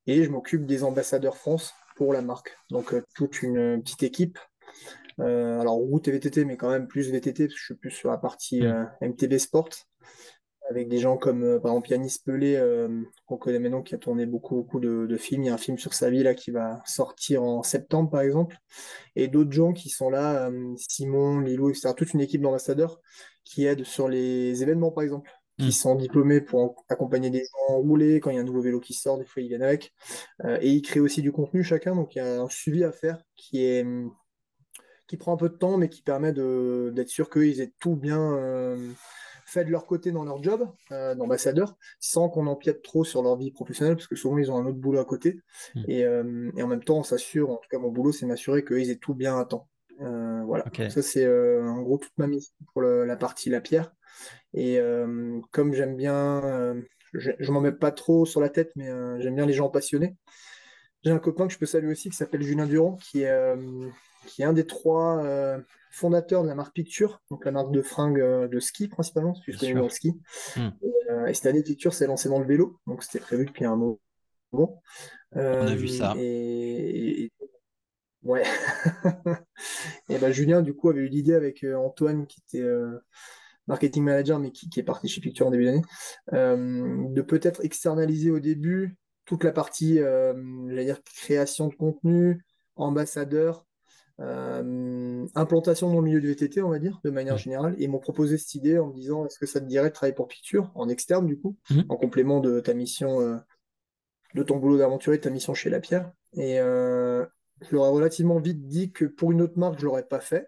Et je m'occupe des ambassadeurs France pour la marque. Donc euh, toute une petite équipe. alors route et VTT, mais quand même plus VTT, parce que je suis plus sur la partie MTB Sport avec des gens comme euh, par exemple Yannis Pelé, euh, qu'on connaît maintenant, qui a tourné beaucoup, beaucoup de, films. Il y a un film sur sa vie là qui va sortir en septembre, par exemple. Et d'autres gens qui sont là, euh, Simon, Lilou, etc. Toute une équipe d'ambassadeurs qui aident sur les événements, par exemple, qui hmm. sont diplômés pour accompagner des gens rouler. Quand il y a un nouveau vélo qui sort, des fois ils viennent avec. et ils créent aussi du contenu chacun, donc il y a un suivi à faire qui est qui prend un peu de temps, mais qui permet d'être sûr qu'ils aient tout bien fait de leur côté dans leur job euh, d'ambassadeur, sans qu'on empiète trop sur leur vie professionnelle, parce que souvent ils ont un autre boulot à côté. Hmm. Euh, et, en même temps, on s'assure, en tout cas mon boulot, c'est m'assurer qu'ils aient tout bien à temps. Euh, voilà, ça c'est en gros toute ma mission pour la partie la pierre. Et comme j'aime bien, je, je m'en mets pas trop sur la tête, mais j'aime bien les gens passionnés. J'ai un copain que je peux saluer aussi qui s'appelle Julien Durand, qui est, qui est un des trois fondateur de la marque Picture, donc la marque de fringues euh, de ski principalement, que je connais le ski. Hmm. Euh, et, cette année, Picture s'est lancée dans le vélo, donc c'était prévu depuis un moment. On a vu ça. Euh, et, Ouais. (laughs) et ben Julien, du coup, avait eu l'idée avec Antoine, qui était marketing manager, mais qui, est parti chez Picture en début d'année, de peut-être externaliser au début toute la partie, j'allais dire, création de contenu, ambassadeur, euh, implantation dans le milieu du VTT, on va dire, de manière générale. Et m'ont proposé cette idée en me disant est-ce que ça te dirait de travailler pour Picture, en externe du coup, mhm. en complément de ta mission, euh, de ton boulot d'aventurier, de ta mission chez La Pierre. Et euh, je leur ai relativement vite dit que pour une autre marque, je l'aurais pas fait.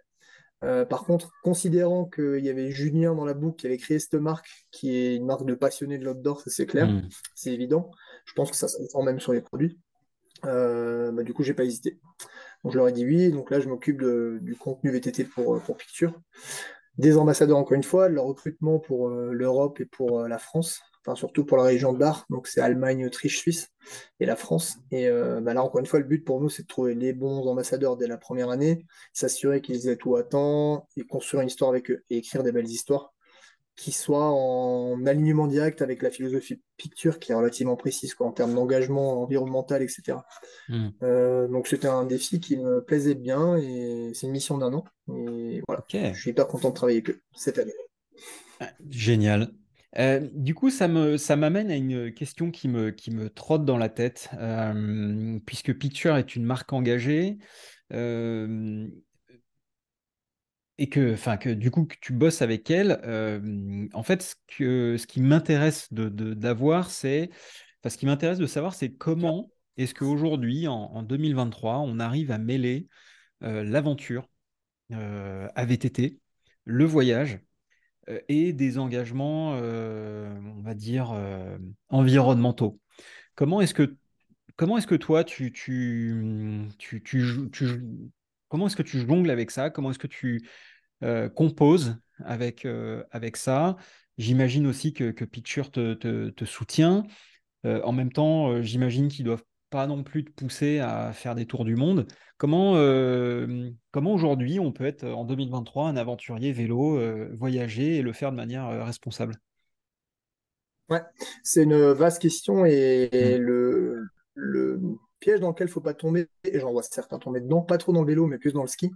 par contre, considérant qu'il y avait Julien dans la boucle qui avait créé cette marque, qui est une marque de passionnés de l'outdoor, ça c'est clair, mhm. c'est évident. Je pense que ça se ressent même sur les produits. bah, du coup, j'ai pas hésité. Donc je leur ai dit oui, donc là je m'occupe du contenu VTT pour, euh, pour Picture. Des ambassadeurs encore une fois, leur recrutement pour euh, l'Europe et pour euh, la France, enfin surtout pour la région de Bar, donc c'est Allemagne, Autriche, Suisse et la France. Et bah là encore une fois, le but pour nous c'est de trouver les bons ambassadeurs dès la première année, s'assurer qu'ils aient tout à temps et construire une histoire avec eux et écrire des belles histoires qui soit en alignement direct avec la philosophie picture qui est relativement précise quoi, en termes d'engagement environnemental, etc. Hmm. Euh, donc c'était un défi qui me plaisait bien et c'est une mission d'un an. Et voilà, je suis hyper content de travailler avec eux cette année. Ah, génial. Euh, du coup, ça me ça m'amène à une question qui me qui me trotte dans la tête, euh, puisque Picture est une marque engagée et que, enfin, que du coup, que tu bosses avec elle, en fait, ce, que, ce qui m'intéresse de, d'avoir, c'est, ce qui m'intéresse de savoir, c'est comment est-ce qu'aujourd'hui, en, en 2023, on arrive à mêler l'aventure euh, à VTT, le voyage et des engagements, on va dire, environnementaux. Comment est-ce que, est-ce que toi, tu, tu, tu, tu, tu comment est-ce que tu jongles avec ça? Comment est-ce que tu composes avec, avec ça? J'imagine aussi que, que Picture te, te, soutient. en même temps, j'imagine qu'ils doivent pas non plus te pousser à faire des tours du monde. Comment, comment aujourd'hui on peut être en 2023 un aventurier vélo, voyager et le faire de manière responsable? Ouais, c'est une vaste question et, mmh. le, le, piège dans lequel il ne faut pas tomber, et j'en vois certains tomber dedans, pas trop dans le vélo, mais plus dans le ski,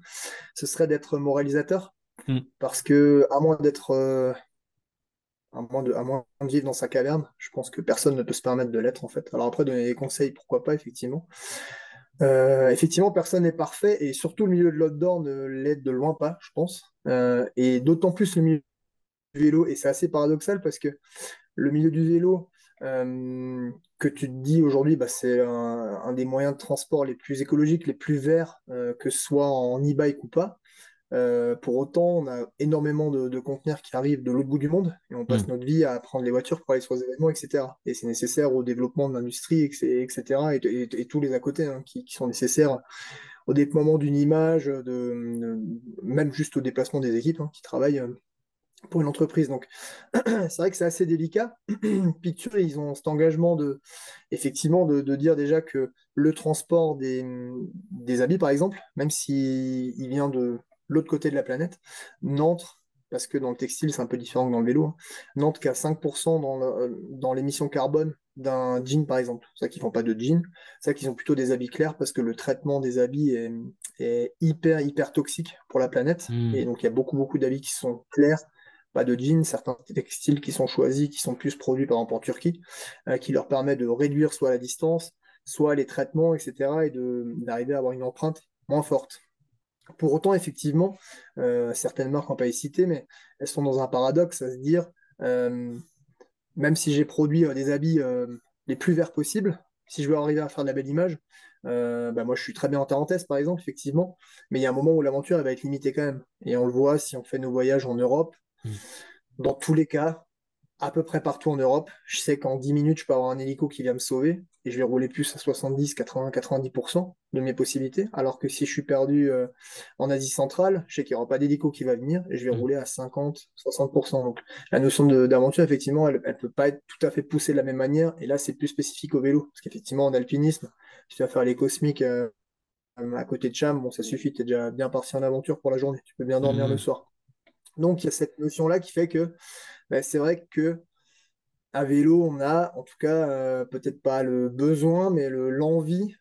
ce serait d'être moralisateur. Mmh. Parce que, à moins d'être. Euh, à, moins de, à moins de vivre dans sa caverne, je pense que personne ne peut se permettre de l'être, en fait. Alors après, donner des conseils, pourquoi pas, effectivement. Euh, effectivement, personne n'est parfait, et surtout le milieu de l'outdoor ne l'aide de loin pas, je pense. Euh, et d'autant plus le milieu du vélo, et c'est assez paradoxal parce que le milieu du vélo, euh, que tu te dis aujourd'hui, bah, c'est un, des moyens de transport les plus écologiques, les plus verts, euh, que ce soit en e-bike ou pas. Euh, pour autant, on a énormément de, conteneurs qui arrivent de l'autre bout du monde et on passe mm. notre vie à prendre les voitures pour aller sur les événements, etc. Et c'est nécessaire au développement de l'industrie, etc. Et, tous les à côté hein, qui, sont nécessaires au déploiement d'une image, de, même juste au déplacement des équipes hein, qui travaillent pour une entreprise. Donc, (clears throat) c'est vrai que c'est assez délicat. (clears throat) Picture, ils ont cet engagement de, effectivement, de, dire déjà que le transport des, des habits, par exemple, même s'il il vient de l'autre côté de la planète, n'entre, parce que dans le textile, c'est un peu différent que dans le vélo, hein, n'entre qu'à 5% dans, dans l'émission carbone d'un jean, par exemple. C'est ça qu'ils font pas de jean, c'est ça qu'ils ont plutôt des habits clairs parce que le traitement des habits est, est hyper, hyper toxique pour la planète. Hmm. Et donc, il y a beaucoup, beaucoup d'habits qui sont clairs pas de jeans, certains textiles qui sont choisis, qui sont plus produits par exemple en Turquie, euh, qui leur permet de réduire soit la distance, soit les traitements, etc., et d'arriver à avoir une empreinte moins forte. Pour autant, effectivement, euh, certaines marques, on pas y citer, mais elles sont dans un paradoxe à se dire, euh, même si j'ai produit des habits les plus verts possibles, si je veux arriver à faire de la belle image, bah moi je suis très bien en Tarentaise par exemple, effectivement, mais il y a un moment où l'aventure va être limitée quand même. Et on le voit si on fait nos voyages en Europe. Dans tous les cas, à peu près partout en Europe, je sais qu'en 10 minutes, je peux avoir un hélico qui vient me sauver et je vais rouler plus à 70, 80, 90% de mes possibilités. Alors que si je suis perdu euh, en Asie centrale, je sais qu'il n'y aura pas d'hélico qui va venir et je vais mm. rouler à 50, 60%. Donc la notion d'aventure, effectivement, elle ne peut pas être tout à fait poussée de la même manière. Et là, c'est plus spécifique au vélo. Parce qu'effectivement, en alpinisme, si tu vas faire les cosmiques euh, à côté de Cham, bon, ça suffit, tu es déjà bien parti en aventure pour la journée. Tu peux bien dormir mm. le soir. Donc, il y a cette notion-là qui fait que ben, c'est vrai que à vélo, on a, en tout cas, euh, peut-être pas le besoin, mais l'envie,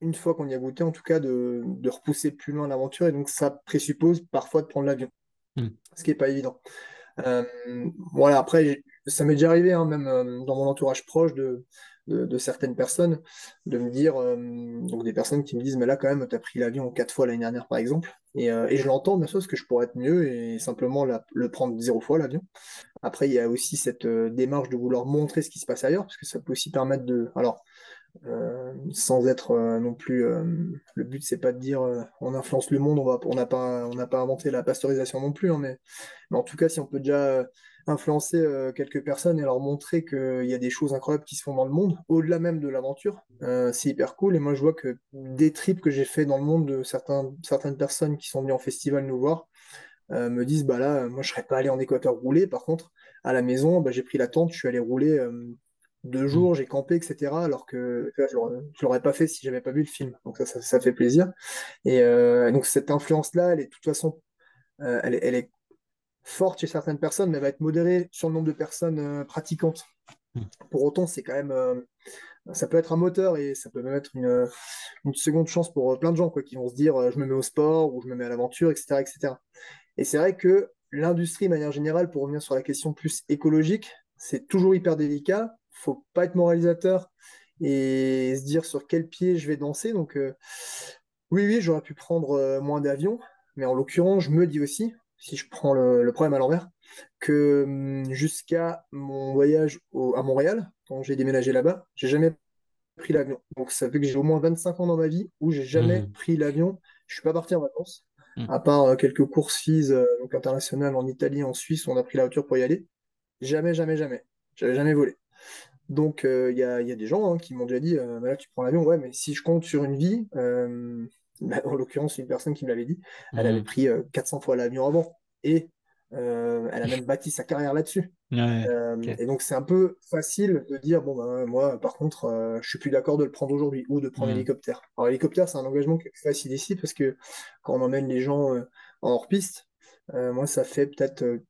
une fois qu'on y a goûté, en tout cas, de, repousser plus loin l'aventure. Et donc, ça présuppose parfois de prendre l'avion, hmm. ce qui n'est pas évident. Euh, voilà, après, ça m'est déjà arrivé, hein, même euh, dans mon entourage proche, de, de, certaines personnes, de me dire, euh, donc des personnes qui me disent, mais là quand même, tu as pris l'avion quatre fois l'année dernière, par exemple, et, euh, et je l'entends, bien sûr, parce que je pourrais être mieux et simplement le prendre zéro fois l'avion. Après, il y a aussi cette euh, démarche de vouloir montrer ce qui se passe ailleurs, parce que ça peut aussi permettre de... Alors, sans être non plus. le but, c'est pas de dire on influence le monde, on n'a pas, on pas inventé la pasteurisation non plus, hein, mais, mais, en tout cas, si on peut déjà influencer euh, quelques personnes et leur montrer qu'il y a des choses incroyables qui se font dans le monde, au-delà même de l'aventure. Euh, c'est hyper cool. Et moi, je vois que des trips que j'ai fait dans le monde de certaines personnes qui sont venues en festival nous voir euh, me disent bah là, moi, je serais pas allé en Équateur rouler. Par contre, à la maison, bah, j'ai pris la tente, je suis allé rouler deux jours, j'ai campé, etc. Alors que je l'aurais pas fait si j'avais pas vu le film. Donc ça, ça, fait plaisir. Et donc cette influence-là, elle est de toute façon, elle, elle, est forte chez certaines personnes, mais elle va être modérée sur le nombre de personnes euh, pratiquantes. Hmm. Pour autant, c'est quand même, euh, ça peut être un moteur et ça peut même être une, une seconde chance pour euh, plein de gens quoi, qui vont se dire je me mets au sport ou je me mets à l'aventure, etc., etc. Et c'est vrai que l'industrie, de manière générale, pour revenir sur la question plus écologique, c'est toujours hyper délicat. Faut pas être moralisateur et se dire sur quel pied je vais danser. Donc, oui, oui, j'aurais pu prendre moins d'avions, mais en l'occurrence, je me dis aussi, si je prends le, problème à l'envers, que hum, jusqu'à mon voyage à Montréal, quand j'ai déménagé là-bas, j'ai jamais pris l'avion. Donc ça fait que j'ai au moins 25 ans dans ma vie où j'ai jamais mmh. pris l'avion. Je suis pas parti en vacances, mmh. à part euh, quelques courses euh, donc internationales en Italie, en Suisse, où on a pris la voiture pour y aller. Jamais, jamais, jamais. J'avais jamais volé. Donc euh, il y, a, des gens hein, qui m'ont déjà dit, bah là tu prends l'avion, ouais, mais si je compte sur une vie, en l'occurrence une personne qui me l'avait dit, elle avait mmh. pris 400 fois l'avion avant. Et elle a même bâti sa carrière là-dessus. Et donc c'est un peu facile de dire bon ben moi par contre je suis plus d'accord de le prendre aujourd'hui ou de prendre mmh. l'hélicoptère. Alors l'hélicoptère c'est un engagement qui est facile ici parce que quand on emmène les gens en hors piste, moi ça fait peut-être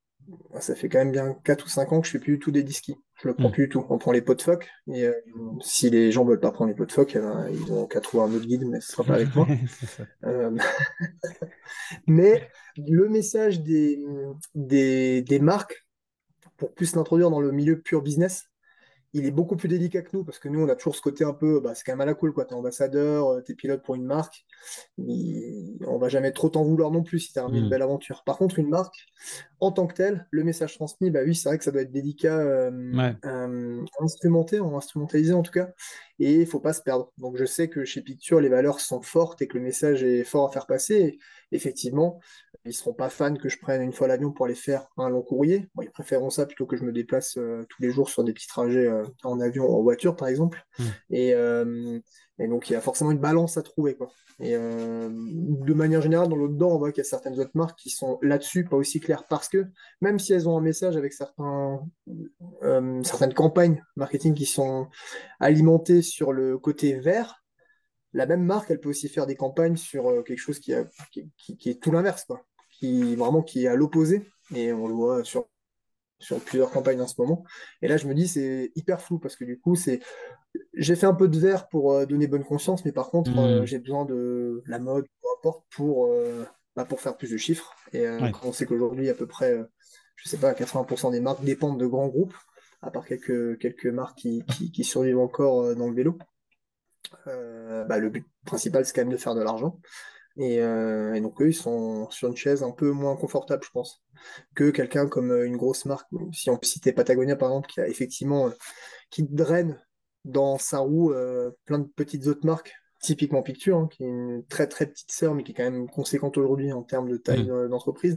ça fait quand même bien 4 ou 5 ans que je fais plus du tout des disquis. Je le prends mm. plus du tout. On prend les pots de phoque. Et euh, si les gens veulent pas prendre les pots de phoque, eh ben, ils ont qu'à trouver un autre guide, mais ce sera pas avec moi. (laughs) Euh, (laughs) mais le message des, des, des marques, pour plus l'introduire dans le milieu pur business, il est beaucoup plus délicat que nous parce que nous, on a toujours ce côté un peu, bah, c'est quand même à la cool, quoi. T'es ambassadeur, euh, t'es pilote pour une marque. on va jamais trop t'en vouloir non plus si t'as une mm. belle aventure. Par contre, une marque, en tant que telle, le message transmis, bah oui, c'est vrai que ça doit être délicat, euh, euh, instrumenté, instrumentalisé en tout cas, et il faut pas se perdre. Donc je sais que chez Picture, les valeurs sont fortes et que le message est fort à faire passer. effectivement, ils seront pas fans que je prenne une fois l'avion pour aller faire un long courrier. ils préféreront ça plutôt que je me déplace euh, tous les jours sur des petits trajets euh, en avion ou en voiture, par exemple. Hmm. Euh, et, donc, il y a forcément une balance à trouver. Quoi. Et de manière générale, dans l'autre dedans, on voit qu'il y a certaines autres marques qui sont là-dessus pas aussi claires parce que même si elles ont un message avec certains, certaines campagnes marketing qui sont alimentées sur le côté vert, la même marque, elle peut aussi faire des campagnes sur quelque chose qui, qui est tout l'inverse. Quoi qui vraiment qui est à l'opposé, et on le voit sur, sur plusieurs campagnes en ce moment. Et là, je me dis, c'est hyper flou parce que du coup, c'est j'ai fait un peu de vert pour euh, donner bonne conscience, mais par contre, euh, j'ai besoin de la mode, peu importe, pour, euh, bah, pour faire plus de chiffres. Et on sait qu'aujourd'hui, à peu près, je sais pas, 80% des marques dépendent de grands groupes, à part quelques, quelques marques qui, qui, survivent encore dans le vélo. Bah, le but principal, c'est quand même de faire de l'argent. Euh, et, donc eux, ils sont sur une chaise un peu moins confortable, je pense, que quelqu'un comme euh, une grosse marque. Si on citer Patagonia, par exemple, qui a effectivement, euh, qui draine dans sa roue plein de petites autres marques, typiquement Picture, hein, qui est une très très petite sœur, mais qui est quand même conséquente aujourd'hui en termes de taille mmh. d'entreprise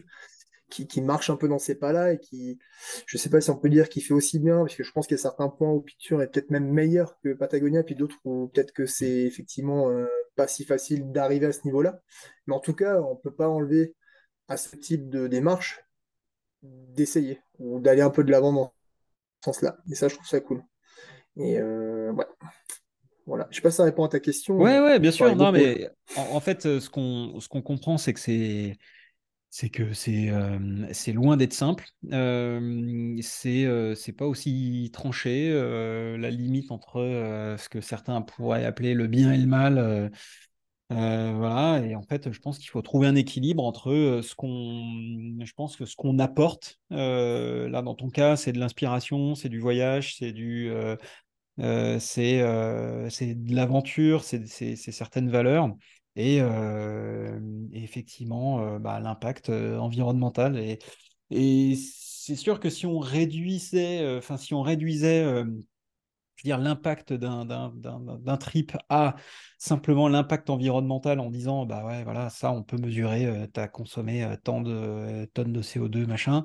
qui, marche un peu dans ces pas-là et qui, je sais pas si on peut dire qu'il fait aussi bien, parce que je pense qu'il y a certains points où Picture est peut-être même meilleur que Patagonia, puis d'autres où peut-être que c'est effectivement euh, pas si facile d'arriver à ce niveau-là. Mais en tout cas, on peut pas enlever à ce type de démarche d'essayer ou d'aller un peu de l'avant dans ce sens-là. Et ça, je trouve ça cool. Et euh, ouais. Voilà. Je sais pas si ça répond à ta question. Ouais, ouais, bien sûr. Non, mais en, fait, ce qu'on ce qu'on comprend, c'est que c'est c'est que c'est loin d'être simple. c'est c'est pas aussi tranché. la limite entre ce que certains pourraient appeler le bien et le mal. voilà. Et en fait, je pense qu'il faut trouver un équilibre entre ce qu'on, je pense que ce qu'on apporte. là, dans ton cas, c'est de l'inspiration, c'est du voyage, c'est du c'est c'est de l'aventure, c'est certaines valeurs et, effectivement bah, l'impact environnemental. Et, c'est sûr que si on réduisait, si on réduisait dire l'impact d'un trip à simplement l'impact environnemental en disant bah ouais voilà ça on peut mesurer tu as consommé tant de tonnes de CO2 machin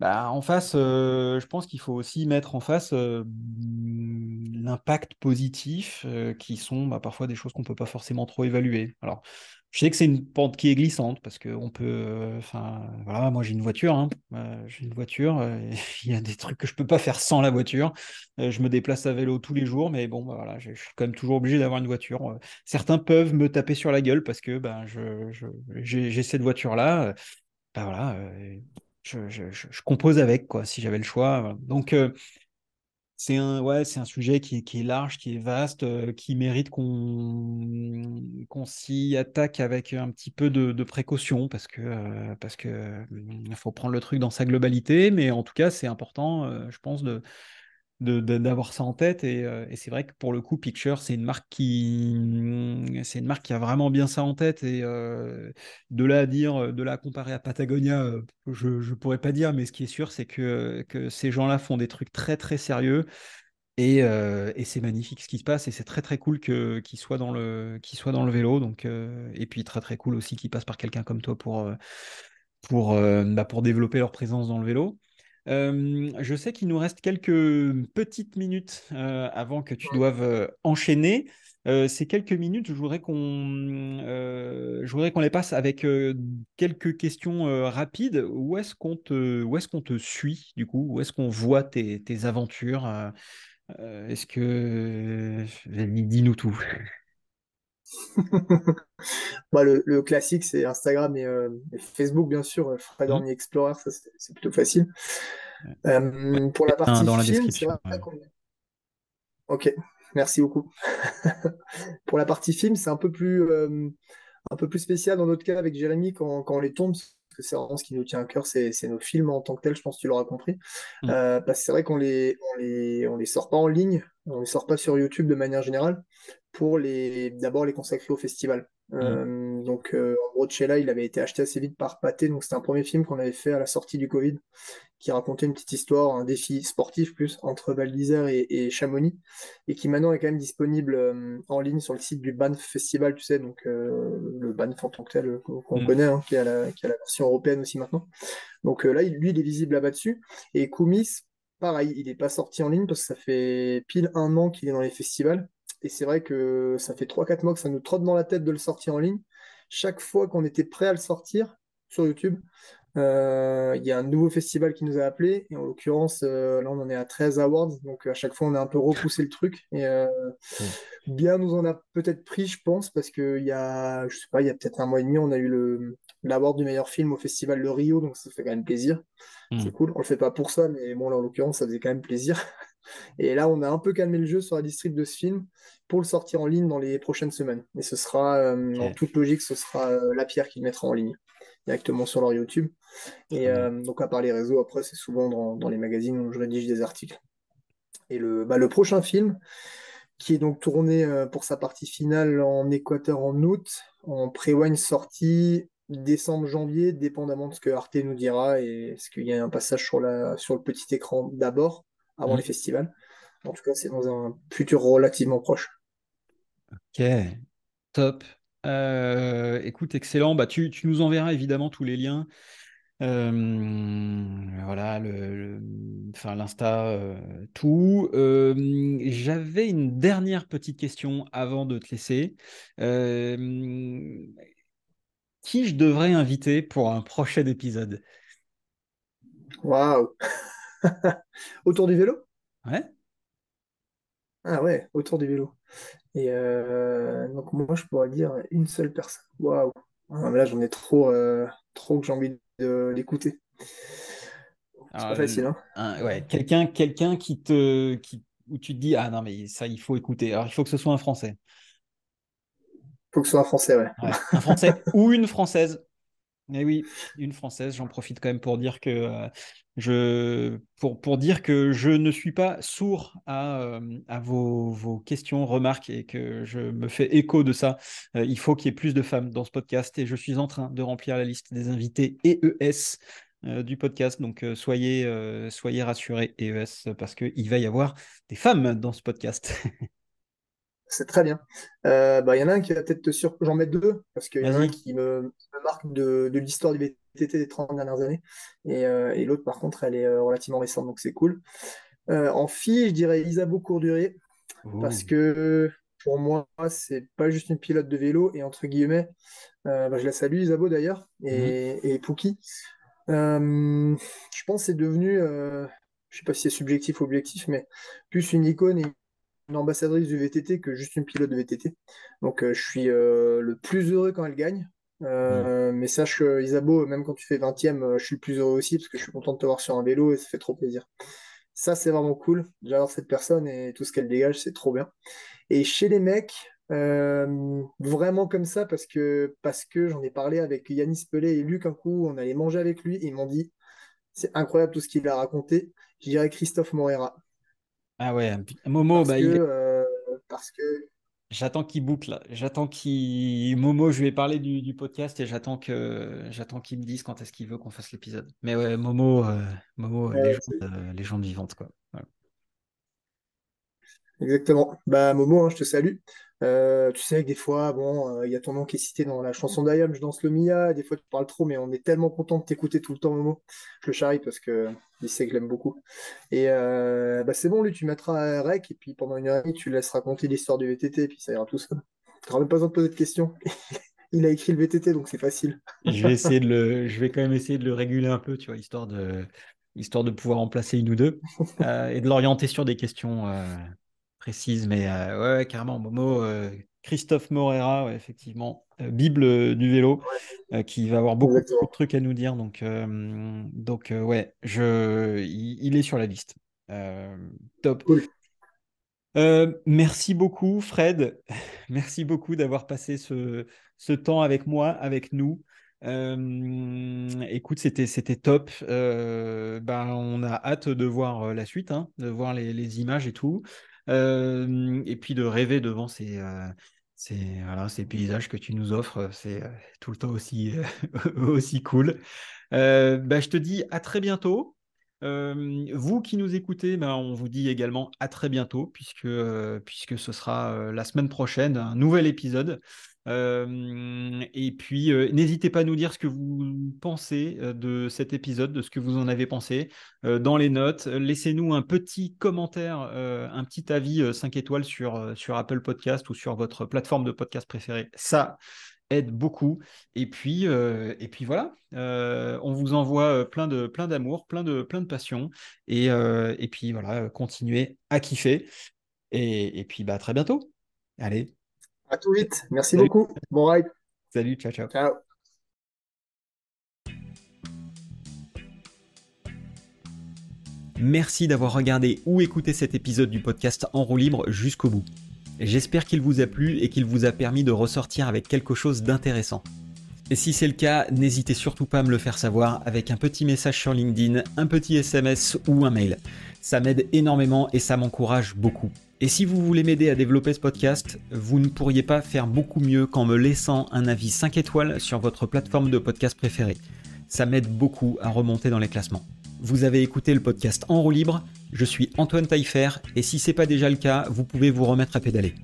bah, en face, euh, je pense qu'il faut aussi mettre en face euh, l'impact positif, euh, qui sont bah, parfois des choses qu'on ne peut pas forcément trop évaluer. Alors, je sais que c'est une pente qui est glissante, parce qu'on peut. Enfin, voilà, moi j'ai une voiture, hein, j'ai une voiture, (laughs) il y a des trucs que je ne peux pas faire sans la voiture. je me déplace à vélo tous les jours, mais bon, bah, voilà, je suis quand même toujours obligé d'avoir une voiture. certains peuvent me taper sur la gueule parce que ben, j'ai cette voiture-là. Ben, voilà je, compose avec, quoi, si j'avais le choix. Donc, euh, c'est un, ouais, un sujet qui est, large, qui est vaste, euh, qui mérite qu'on s'y attaque avec un petit peu de, précaution parce que euh, faut prendre le truc dans sa globalité, mais en tout cas, c'est important, je pense, de d'avoir ça en tête. Euh, et, c'est vrai que pour le coup, Picture, c'est une marque qui, c'est une marque qui a vraiment bien ça en tête. Et euh, de là à dire, de la comparer à Patagonia, euh, je ne pourrais pas dire, mais ce qui est sûr, c'est que, que ces gens-là font des trucs très très sérieux. Et, et c'est magnifique ce qui se passe et c'est très très cool que qu'ils soient dans le dans le vélo donc et puis très très cool aussi qu'ils passent par quelqu'un comme toi pour pour bah, pour développer leur présence dans le vélo je sais qu'il nous reste quelques petites minutes avant que tu doives enchaîner. ces quelques minutes, je voudrais qu'on qu'on les passe avec quelques questions rapides. Où est-ce qu'on te, est-ce qu'on te suit du coup? Où est-ce qu'on voit tes, tes aventures Est-ce que dis-nous tout (laughs) bah, le, classique, c'est Instagram et, Facebook, bien sûr. Fred mmh. Explorer, ça c'est plutôt facile. pour la partie dans film, la Ok, merci beaucoup. (laughs) pour la partie film, c'est un peu plus un peu plus spécial dans notre cas avec Jérémy quand, quand on les tombe que c'est vraiment ce qui nous tient à cœur, c'est nos films en tant que tels, je pense que tu l'auras compris. Mm. Euh, parce que c'est vrai qu'on les, on les, on les sort pas en ligne, on les sort pas sur YouTube de manière générale, pour les d'abord les consacrer au festival. Mm. Euh, donc euh, en gros, Chela, il avait été acheté assez vite par Pathé, donc c'était un premier film qu'on avait fait à la sortie du Covid qui racontait une petite histoire, un défi sportif plus entre Val d'Isère et, Chamonix, et qui maintenant est quand même disponible euh, en ligne sur le site du Banff Festival, tu sais, donc euh, le Banff en tant que tel qu'on mm. connaît, hein, qui, a la, qui, a la, version européenne aussi maintenant. Donc euh, là, lui, il est visible là-bas dessus. Et Koumis, pareil, il n'est pas sorti en ligne parce que ça fait pile un an qu'il est dans les festivals. Et c'est vrai que ça fait 3-4 mois que ça nous trotte dans la tête de le sortir en ligne. Chaque fois qu'on était prêt à le sortir sur YouTube, euh, il y a un nouveau festival qui nous a appelé et en l'occurrence, euh, là on en est à 13 awards, donc à chaque fois on a un peu repoussé le truc. Et euh, bien nous en a peut-être pris, je pense, parce qu'il y a, je sais pas, il y a peut-être un mois et demi, on a eu le l'award du meilleur film au festival de Rio, donc ça fait quand même plaisir. Hmm. C'est cool. On le fait pas pour ça, mais bon là en l'occurrence ça faisait quand même plaisir. Et là, on a un peu calmé le jeu sur la distrib de ce film pour le sortir en ligne dans les prochaines semaines. Et ce sera, en toute logique, ce sera La Pierre qui le mettra en ligne directement sur leur YouTube. Et euh, donc, à part les réseaux, après, c'est souvent dans, les magazines où je rédige des articles. Et le, bah, le prochain film, qui est donc tourné euh, pour sa partie finale en Équateur en août, en pré-wine sortie décembre-janvier, dépendamment de ce que Arte nous dira et ce qu'il y a un passage sur, la, sur le petit écran d'abord, avant mmh. les festivals. En tout cas, c'est dans un futur relativement proche. Ok, top. Euh, écoute, excellent. Bah, tu, nous enverras évidemment tous les liens. Euh, voilà, le, l'Insta, euh, tout. J'avais une dernière petite question avant de te laisser. qui je devrais inviter pour un prochain épisode? Waouh (laughs) Autour du vélo? Ouais. Ah ouais, autour du vélo. Et euh, donc moi, je pourrais dire une seule personne. Waouh. Ah, là, j'en ai trop, euh, trop que j'ai envie de l'écouter. C'est pas facile, hein. ouais, quelqu'un, quelqu'un qui te, qui, où tu te dis ah non mais ça il faut écouter. Alors il faut que ce soit un Français. Il faut que ce soit un Français, ouais. un Français ou une Française. Eh oui, une Française. J'en profite quand même pour dire que euh, je, ne suis pas sourd à, euh, vos, questions, remarques et que je me fais écho de ça. Euh, il faut qu'il y ait plus de femmes dans ce podcast et je suis en train de remplir la liste des invités EES du podcast. Donc soyez, soyez rassurés EES parce qu'il va y avoir des femmes dans ce podcast. (laughs) C'est très bien. Bah, il y en a un qui va peut-être te surprendre. J'en mets deux parce qu'il y en a un qui me, me marque de, de l'histoire du des 30 dernières années. Euh, et, l'autre, par contre, elle est euh, relativement récente, donc c'est cool. Euh, en fille, je dirais Isabeau Courduré, parce que pour moi, c'est pas juste une pilote de vélo, et entre guillemets, bah, je la salue, Isabeau d'ailleurs, et, mmh. et Pouki. je pense que c'est devenu, je sais pas si c'est subjectif ou objectif, mais plus une icône et ambassadrice du VTT que juste une pilote de VTT. Donc je suis le plus heureux quand elle gagne. Euh, mais sache que Isabeau, même quand tu fais 20ème, euh, je suis le plus heureux aussi parce que je suis content de te voir sur un vélo et ça fait trop plaisir. Ça, c'est vraiment cool. J'adore cette personne et tout ce qu'elle dégage, c'est trop bien. Et chez les mecs, euh, vraiment comme ça parce que, parce que j'en ai parlé avec Yanis Pelé et Luc un coup, on allait manger avec lui et ils m'ont dit c'est incroyable tout ce qu'il a raconté. Je dirais Christophe Morera. Ah ouais, Momo, parce bah, que, parce que J'attends qu'il boucle. J'attends qu'il. Momo, je lui ai parlé du, podcast et j'attends que j'attends qu'il me dise quand est-ce qu'il veut qu'on fasse l'épisode. Mais ouais, Momo, euh, Momo, légende, euh, légende, vivante quoi. Exactement. Bah Momo, hein, je te salue. Euh, tu sais que des fois, bon, euh, il y a ton nom qui est cité dans la chanson d'Ayam, je danse le Mia. Des fois, tu parles trop, mais on est tellement content de t'écouter tout le temps, Momo. Je le charrie parce que il sait que je l'aime beaucoup. Et euh, bah, c'est bon, lui, tu mettras un rec et puis pendant une heure et demie, tu laisses raconter l'histoire du VTT et puis ça ira tout seul. Tu n'auras même pas besoin de poser de questions. (laughs) il a écrit le VTT, donc c'est facile. je vais essayer de le, je vais quand même essayer de le réguler un peu, tu vois, histoire de, histoire de pouvoir en placer une ou deux et de l'orienter sur des questions précise, mais euh, ouais, carrément, Momo, euh, Christophe Morera, effectivement, euh, Bible du vélo, qui va avoir beaucoup, de trucs à nous dire. Donc, donc ouais, je, il, est sur la liste. top. merci beaucoup, Fred. (laughs) Merci beaucoup d'avoir passé ce, ce, temps avec moi, avec nous. écoute, c'était c'était top. ben, on a hâte de voir la suite, hein, de voir les, les, images et tout et puis de rêver devant ces, ces, voilà, ces paysages que tu nous offres, c'est tout le temps aussi, (laughs) aussi cool. Bah, je te dis à très bientôt. vous qui nous écoutez, bah, on vous dit également à très bientôt, puisque, puisque ce sera la semaine prochaine, un nouvel épisode. Et puis, n'hésitez pas à nous dire ce que vous pensez de cet épisode, de ce que vous en avez pensé dans les notes. Laissez-nous un petit commentaire, un petit avis 5 étoiles sur, sur Apple Podcast ou sur votre plateforme de podcast préférée. Ça aide beaucoup. Et puis, et puis voilà, on vous envoie plein plein d'amour, plein de plein de passion. Et, et puis voilà, continuez à kiffer. Et, et puis bah, à très bientôt. Allez. À tout vite. Merci beaucoup. Bon ride. Salut, ciao, ciao. Ciao. Merci d'avoir regardé ou écouté cet épisode du podcast En roue libre jusqu'au bout. J'espère qu'il vous a plu et qu'il vous a permis de ressortir avec quelque chose d'intéressant. Et si c'est le cas, n'hésitez surtout pas à me le faire savoir avec un petit message sur LinkedIn, un petit SMS ou un mail. Ça m'aide énormément et ça m'encourage beaucoup. Et si vous voulez m'aider à développer ce podcast, vous ne pourriez pas faire beaucoup mieux qu'en me laissant un avis 5 étoiles sur votre plateforme de podcast préférée. Ça m'aide beaucoup à remonter dans les classements. Vous avez écouté le podcast En roue libre, je suis Antoine Taillefer et si c'est pas déjà le cas, vous pouvez vous remettre à pédaler.